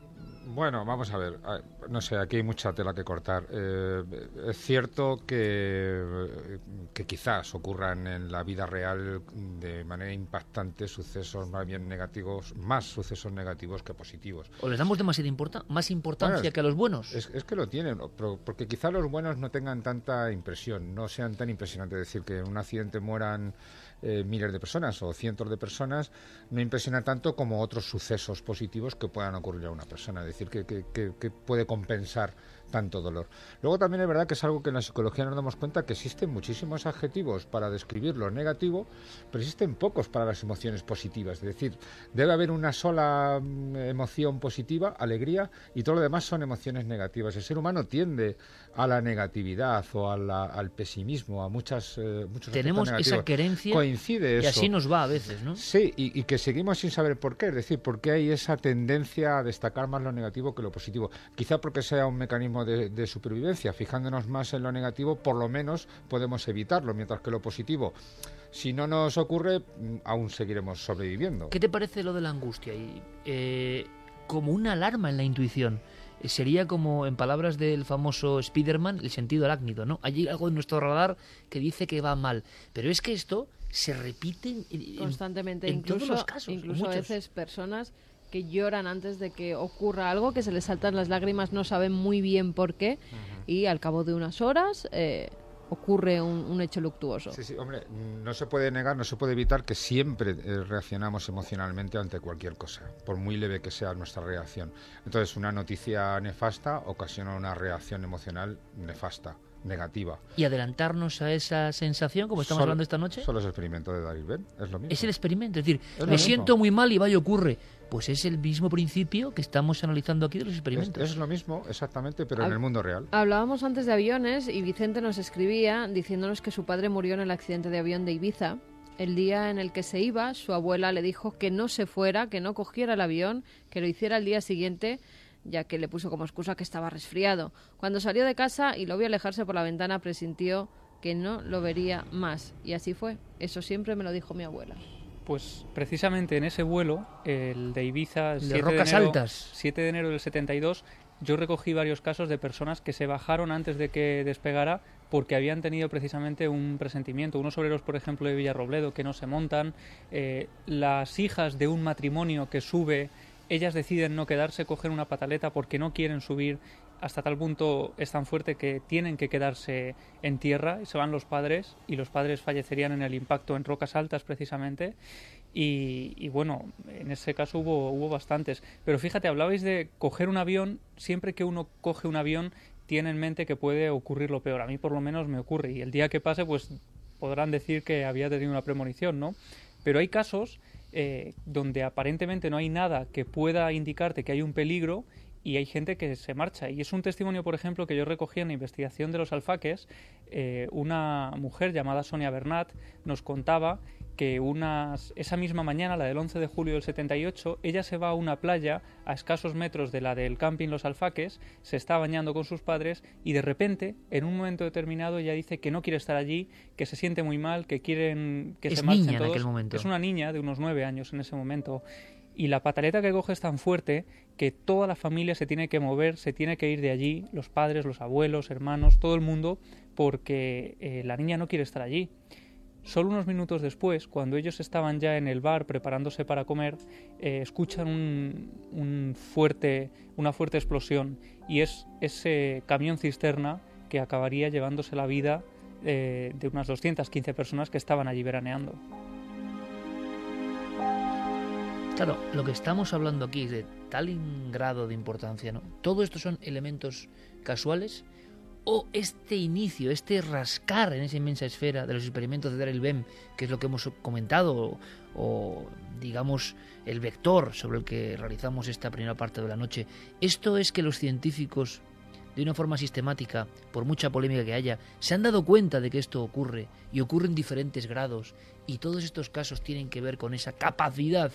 Bueno, vamos a ver. Ah, no sé, aquí hay mucha tela que cortar. Eh, es cierto que, que quizás ocurran en la vida real de manera impactante sucesos más bien negativos, más sucesos negativos que positivos. ¿O les damos demasiada importa más importancia Bueno, es- que a los buenos? Es, es que lo tienen, pero- porque quizá los buenos no tengan tanta impresión, no sean tan impresionantes. Es decir, que en un accidente mueran eh, miles de personas o cientos de personas no impresiona tanto como otros sucesos positivos que puedan ocurrir a una persona. Es decir, que, que- puede compensar tanto dolor. Luego también es verdad que es algo que en la psicología nos damos cuenta que existen muchísimos adjetivos para describir lo negativo, pero existen pocos para las emociones positivas. Es decir, debe haber una sola mm, emoción positiva, alegría, y todo lo demás son emociones negativas. El ser humano tiende a la negatividad o a la- al pesimismo, a muchas, eh, muchos Tenemos esa querencia Coincide y eso. así nos va a veces, ¿no? Sí, y, y que seguimos sin saber por qué. Es decir, por qué hay esa tendencia a destacar más lo negativo que lo positivo. Quizá porque sea un mecanismo de, de supervivencia. Fijándonos más en lo negativo, por lo menos podemos evitarlo, mientras que lo positivo, si no nos ocurre, mm, aún seguiremos sobreviviendo. ¿Qué te parece lo de la angustia? Y, eh, como una alarma en la intuición. Sería como, en palabras del famoso Spiderman, el sentido arácnido, ¿no? Hay algo en nuestro radar que dice que va mal. Pero es que esto se repite en- en- constantemente, en incluso, todos los casos. incluso a veces personas que lloran antes de que ocurra algo, que se les saltan las lágrimas, no saben muy bien por qué, y al cabo de unas horas eh, ocurre un, un hecho luctuoso. Sí, sí, hombre, no se puede negar, no se puede evitar que siempre eh, reaccionamos emocionalmente ante cualquier cosa, por muy leve que sea nuestra reacción. Entonces, una noticia nefasta ocasiona una reacción emocional nefasta, negativa. Y adelantarnos a esa sensación, como estamos Solo- hablando esta noche, Solo es el experimento de David Ben, es lo mismo. es el experimento. Es decir, me mismo. siento muy mal y vaya ocurre. Pues es el mismo principio que estamos analizando aquí de los Es, experimentos. es lo mismo, exactamente, pero en el mundo real. Hablábamos antes de aviones y Vicente nos escribía diciéndonos que su padre murió en el accidente de avión de Ibiza. El día en el que se iba, su abuela le dijo que no se fuera, que no cogiera el avión, que lo hiciera al día siguiente, ya que le puso como excusa que estaba resfriado. Cuando salió de casa y lo vio alejarse por la ventana, presintió que no lo vería más. Y así fue. Eso siempre me lo dijo mi abuela. Pues precisamente en ese vuelo, el de Ibiza, El de 7 de, Rocas enero, Altas. 7 de enero del 72, yo recogí varios casos de personas que se bajaron antes de que despegara porque habían tenido precisamente un presentimiento. Unos obreros, por ejemplo, de Villarrobledo que no se montan, eh, las hijas de un matrimonio que sube, ellas deciden no quedarse, coger una pataleta porque no quieren subir. Hasta tal punto es tan fuerte que tienen que quedarse en tierra y se van los padres y los padres fallecerían en el impacto en rocas altas precisamente y, bueno, en ese caso hubo, hubo bastantes. Pero fíjate, hablabais de coger un avión, siempre que uno coge un avión tiene en mente que puede ocurrir lo peor. A mí por lo menos me ocurre y el día que pase pues podrán decir que había tenido una premonición, ¿no? Pero hay casos eh, donde aparentemente no hay nada que pueda indicarte que hay un peligro y hay gente que se marcha. Y es un testimonio, por ejemplo, que yo recogí en la investigación de los alfaques. Eh, una mujer llamada Sonia Bernat nos contaba que unas, esa misma mañana, la del 11 de julio del 78, ella se va a una playa a escasos metros de la del camping Los Alfaques, se está bañando con sus padres y de repente, en un momento determinado, ella dice que no quiere estar allí, que se siente muy mal, que quieren que Es se marchen niña en todos. aquel momento. Es una niña de unos nueve años en ese momento. Y la pataleta que coge es tan fuerte que toda la familia se tiene que mover, se tiene que ir de allí, los padres, los abuelos, hermanos, todo el mundo, porque eh, la niña no quiere estar allí. Solo unos minutos después, cuando ellos estaban ya en el bar preparándose para comer, eh, escuchan una fuerte explosión y es ese camión cisterna que acabaría llevándose la vida eh, de unas 215 personas que estaban allí veraneando. Claro, lo que estamos hablando aquí es de tal grado de importancia, ¿no? Todo esto son elementos casuales o este inicio, este rascar en esa inmensa esfera de los experimentos de Daryl Bem, que es lo que hemos comentado, o, o, digamos el vector sobre el que realizamos esta primera parte de la noche, esto es que los científicos de una forma sistemática, por mucha polémica que haya, se han dado cuenta de que esto ocurre y ocurre en diferentes grados y todos estos casos tienen que ver con esa capacidad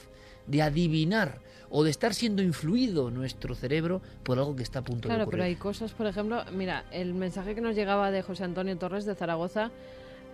de adivinar o de estar siendo influido nuestro cerebro por algo que está a punto de Claro, ocurrir. pero hay cosas, por ejemplo, mira, el mensaje que nos llegaba de José Antonio Torres de Zaragoza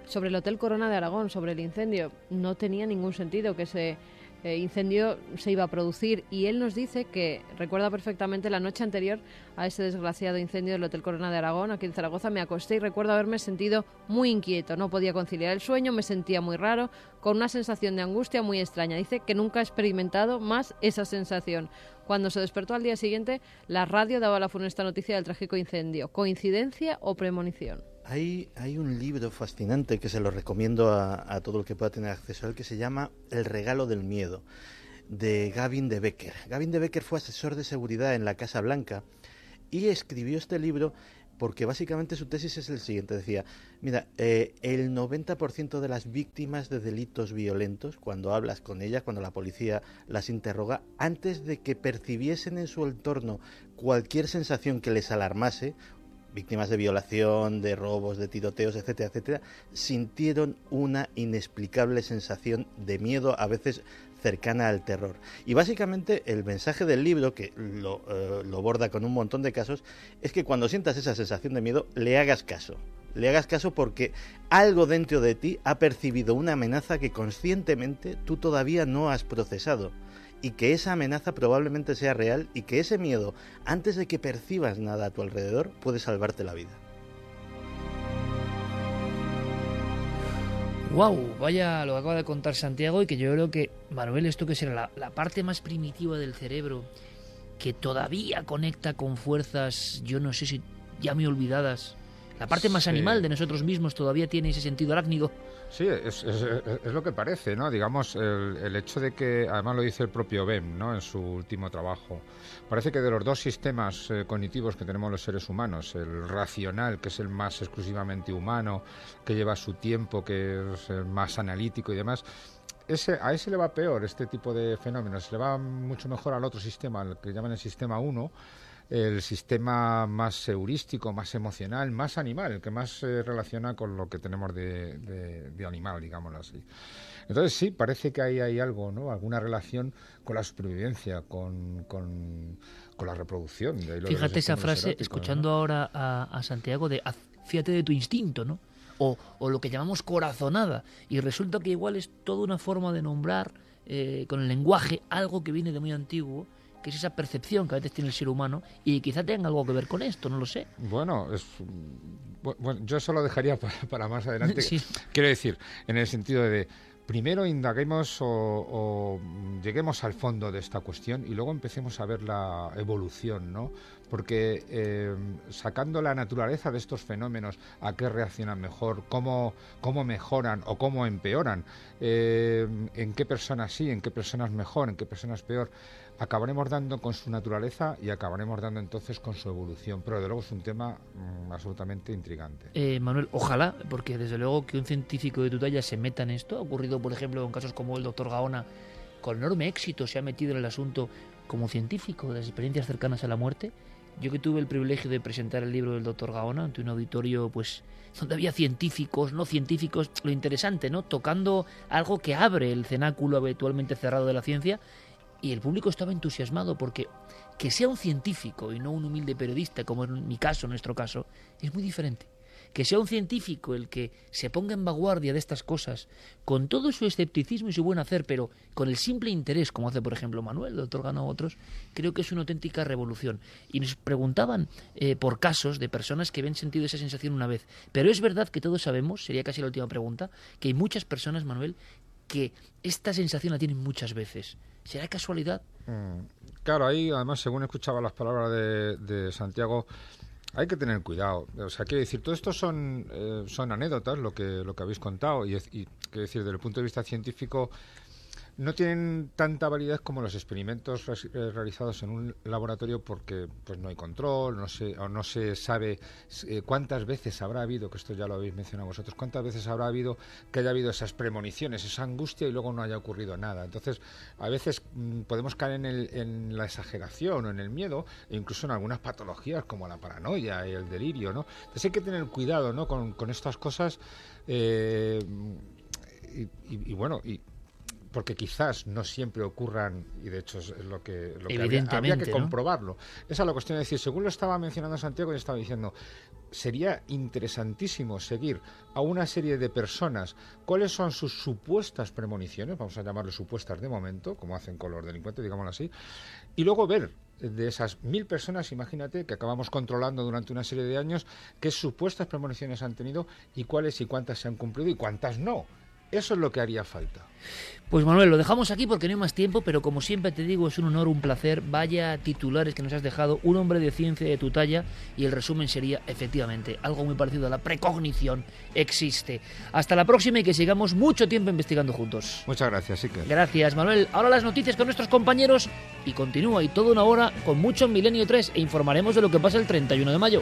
sobre el Hotel Corona de Aragón, sobre el incendio, no tenía ningún sentido que se eh, incendio se iba a producir y él nos dice que recuerda perfectamente la noche anterior a ese desgraciado incendio del Hotel Corona de Aragón, aquí en Zaragoza, me acosté y recuerdo haberme sentido muy inquieto, no podía conciliar el sueño, me sentía muy raro, con una sensación de angustia muy extraña. Dice que nunca ha experimentado más esa sensación. Cuando se despertó al día siguiente, la radio daba la funesta noticia del trágico incendio. ¿Coincidencia o premonición? Hay, hay un libro fascinante que se lo recomiendo a, todo el que pueda tener acceso a él que se llama El regalo del miedo de Gavin de Becker. Gavin de Becker fue asesor de seguridad en la Casa Blanca y escribió este libro porque básicamente su tesis es el siguiente. Decía, mira, eh, el 90% de las víctimas de delitos violentos, cuando hablas con ellas, cuando la policía las interroga, antes de que percibiesen en su entorno cualquier sensación que les alarmase, víctimas de violación, de robos, de tiroteos, etcétera, etcétera, sintieron una inexplicable sensación de miedo, a veces cercana al terror. Y básicamente el mensaje del libro, que lo, eh, lo borda con un montón de casos, es que cuando sientas esa sensación de miedo, le hagas caso. Le hagas caso porque algo dentro de ti ha percibido una amenaza que conscientemente tú todavía no has procesado y que esa amenaza probablemente sea real y que ese miedo, antes de que percibas nada a tu alrededor, puede salvarte la vida. Wow, vaya lo que acaba de contar Santiago y que yo creo que, Manuel, esto que será la, la parte más primitiva del cerebro, que todavía conecta con fuerzas, yo no sé si ya me olvidadas, la parte más animal de nosotros mismos todavía tiene ese sentido arácnido. Sí, es, lo que parece, ¿no? Digamos, el, hecho de que, además lo dice el propio Bem, ¿no? En su último trabajo, parece que de los dos sistemas eh, cognitivos que tenemos los seres humanos, el racional, que es el más exclusivamente humano, que lleva su tiempo, que es el más analítico y demás, ese, a ese le va peor este tipo de fenómenos, le va mucho mejor al otro sistema, al que llaman el sistema 1, el sistema más heurístico, más emocional, más animal, el que más se relaciona con lo que tenemos de, animal, digámoslo así. Entonces sí, parece que ahí hay algo, ¿no? Alguna relación con la supervivencia, con, con, la reproducción. Fíjate esa frase, escuchando ahora a, Santiago, de fíjate de tu instinto, ¿no? O, o, lo que llamamos corazonada. Y resulta que igual es toda una forma de nombrar eh, con el lenguaje algo que viene de muy antiguo que es esa percepción que a veces tiene el ser humano y quizá tenga algo que ver con esto, no lo sé. Bueno, es, bueno yo eso lo dejaría para, más adelante. Quiero decir, en el sentido de primero indaguemos o, lleguemos al fondo de esta cuestión y luego empecemos a ver la evolución, ¿no? Porque eh, sacando la naturaleza de estos fenómenos, a qué reaccionan mejor, cómo, cómo mejoran o cómo empeoran, eh, en qué personas sí, en qué personas mejor, en qué personas peor, acabaremos dando con su naturaleza y acabaremos dando entonces con su evolución. Pero de luego es un tema mm, absolutamente intrigante. Eh, Manuel, ojalá, porque desde luego que un científico de tu talla se meta en esto. Ha ocurrido, por ejemplo, en casos como el doctor Gaona, con enorme éxito se ha metido en el asunto como científico de las experiencias cercanas a la muerte. Yo que tuve el privilegio de presentar el libro del doctor Gaona ante un auditorio, pues, donde había científicos, no científicos, lo interesante, ¿no? Tocando algo que abre el cenáculo habitualmente cerrado de la ciencia y el público estaba entusiasmado porque que sea un científico y no un humilde periodista, como en mi caso, nuestro caso, es muy diferente. Que sea un científico el que se ponga en vanguardia de estas cosas, con todo su escepticismo y su buen hacer, pero con el simple interés, como hace por ejemplo Manuel, doctor Gano otros, creo que es una auténtica revolución. Y nos preguntaban eh, por casos de personas que habían sentido esa sensación una vez. Pero es verdad que todos sabemos, sería casi la última pregunta, que hay muchas personas, Manuel, que esta sensación la tienen muchas veces. ¿Será casualidad? Mm, claro, ahí además, según escuchaba las palabras de, Santiago, hay que tener cuidado. O sea, quiero decir, todo esto son, eh, son anécdotas, lo que, lo que habéis contado, y, y quiero decir, desde el punto de vista científico, no tienen tanta validez como los experimentos eh, realizados en un laboratorio porque pues no hay control, no se, o no se sabe eh, cuántas veces habrá habido, que esto ya lo habéis mencionado vosotros, cuántas veces habrá habido que haya habido esas premoniciones, esa angustia y luego no haya ocurrido nada. Entonces, a veces mm, podemos caer en, el, en, la exageración o en el miedo, e incluso en algunas patologías como la paranoia y el delirio, ¿no? Entonces hay que tener cuidado, ¿no? Con, con estas cosas. Eh, y, y, bueno, y porque quizás no siempre ocurran, y de hecho es lo que, lo que comprobarlo. Esa es la cuestión de decir, según lo estaba mencionando Santiago, yo estaba diciendo, sería interesantísimo seguir a una serie de personas cuáles son sus supuestas premoniciones, vamos a llamarle supuestas de momento, como hacen con los delincuentes, digámoslo así, y luego ver de esas mil personas, imagínate, que acabamos controlando durante una serie de años, qué supuestas premoniciones han tenido y cuáles y cuántas se han cumplido y cuántas no. Eso es lo que haría falta. Pues Manuel, lo dejamos aquí porque no hay más tiempo, pero como siempre te digo, es un honor, un placer. Vaya titulares que nos has dejado, un hombre de ciencia de tu talla, y el resumen sería, efectivamente, algo muy parecido a la precognición existe. Hasta la próxima y que sigamos mucho tiempo investigando juntos. Muchas gracias, Iker. Gracias, Manuel. Ahora las noticias con nuestros compañeros y continúa y toda una hora con mucho Milenio 3 e informaremos de lo que pasa el 31 de mayo.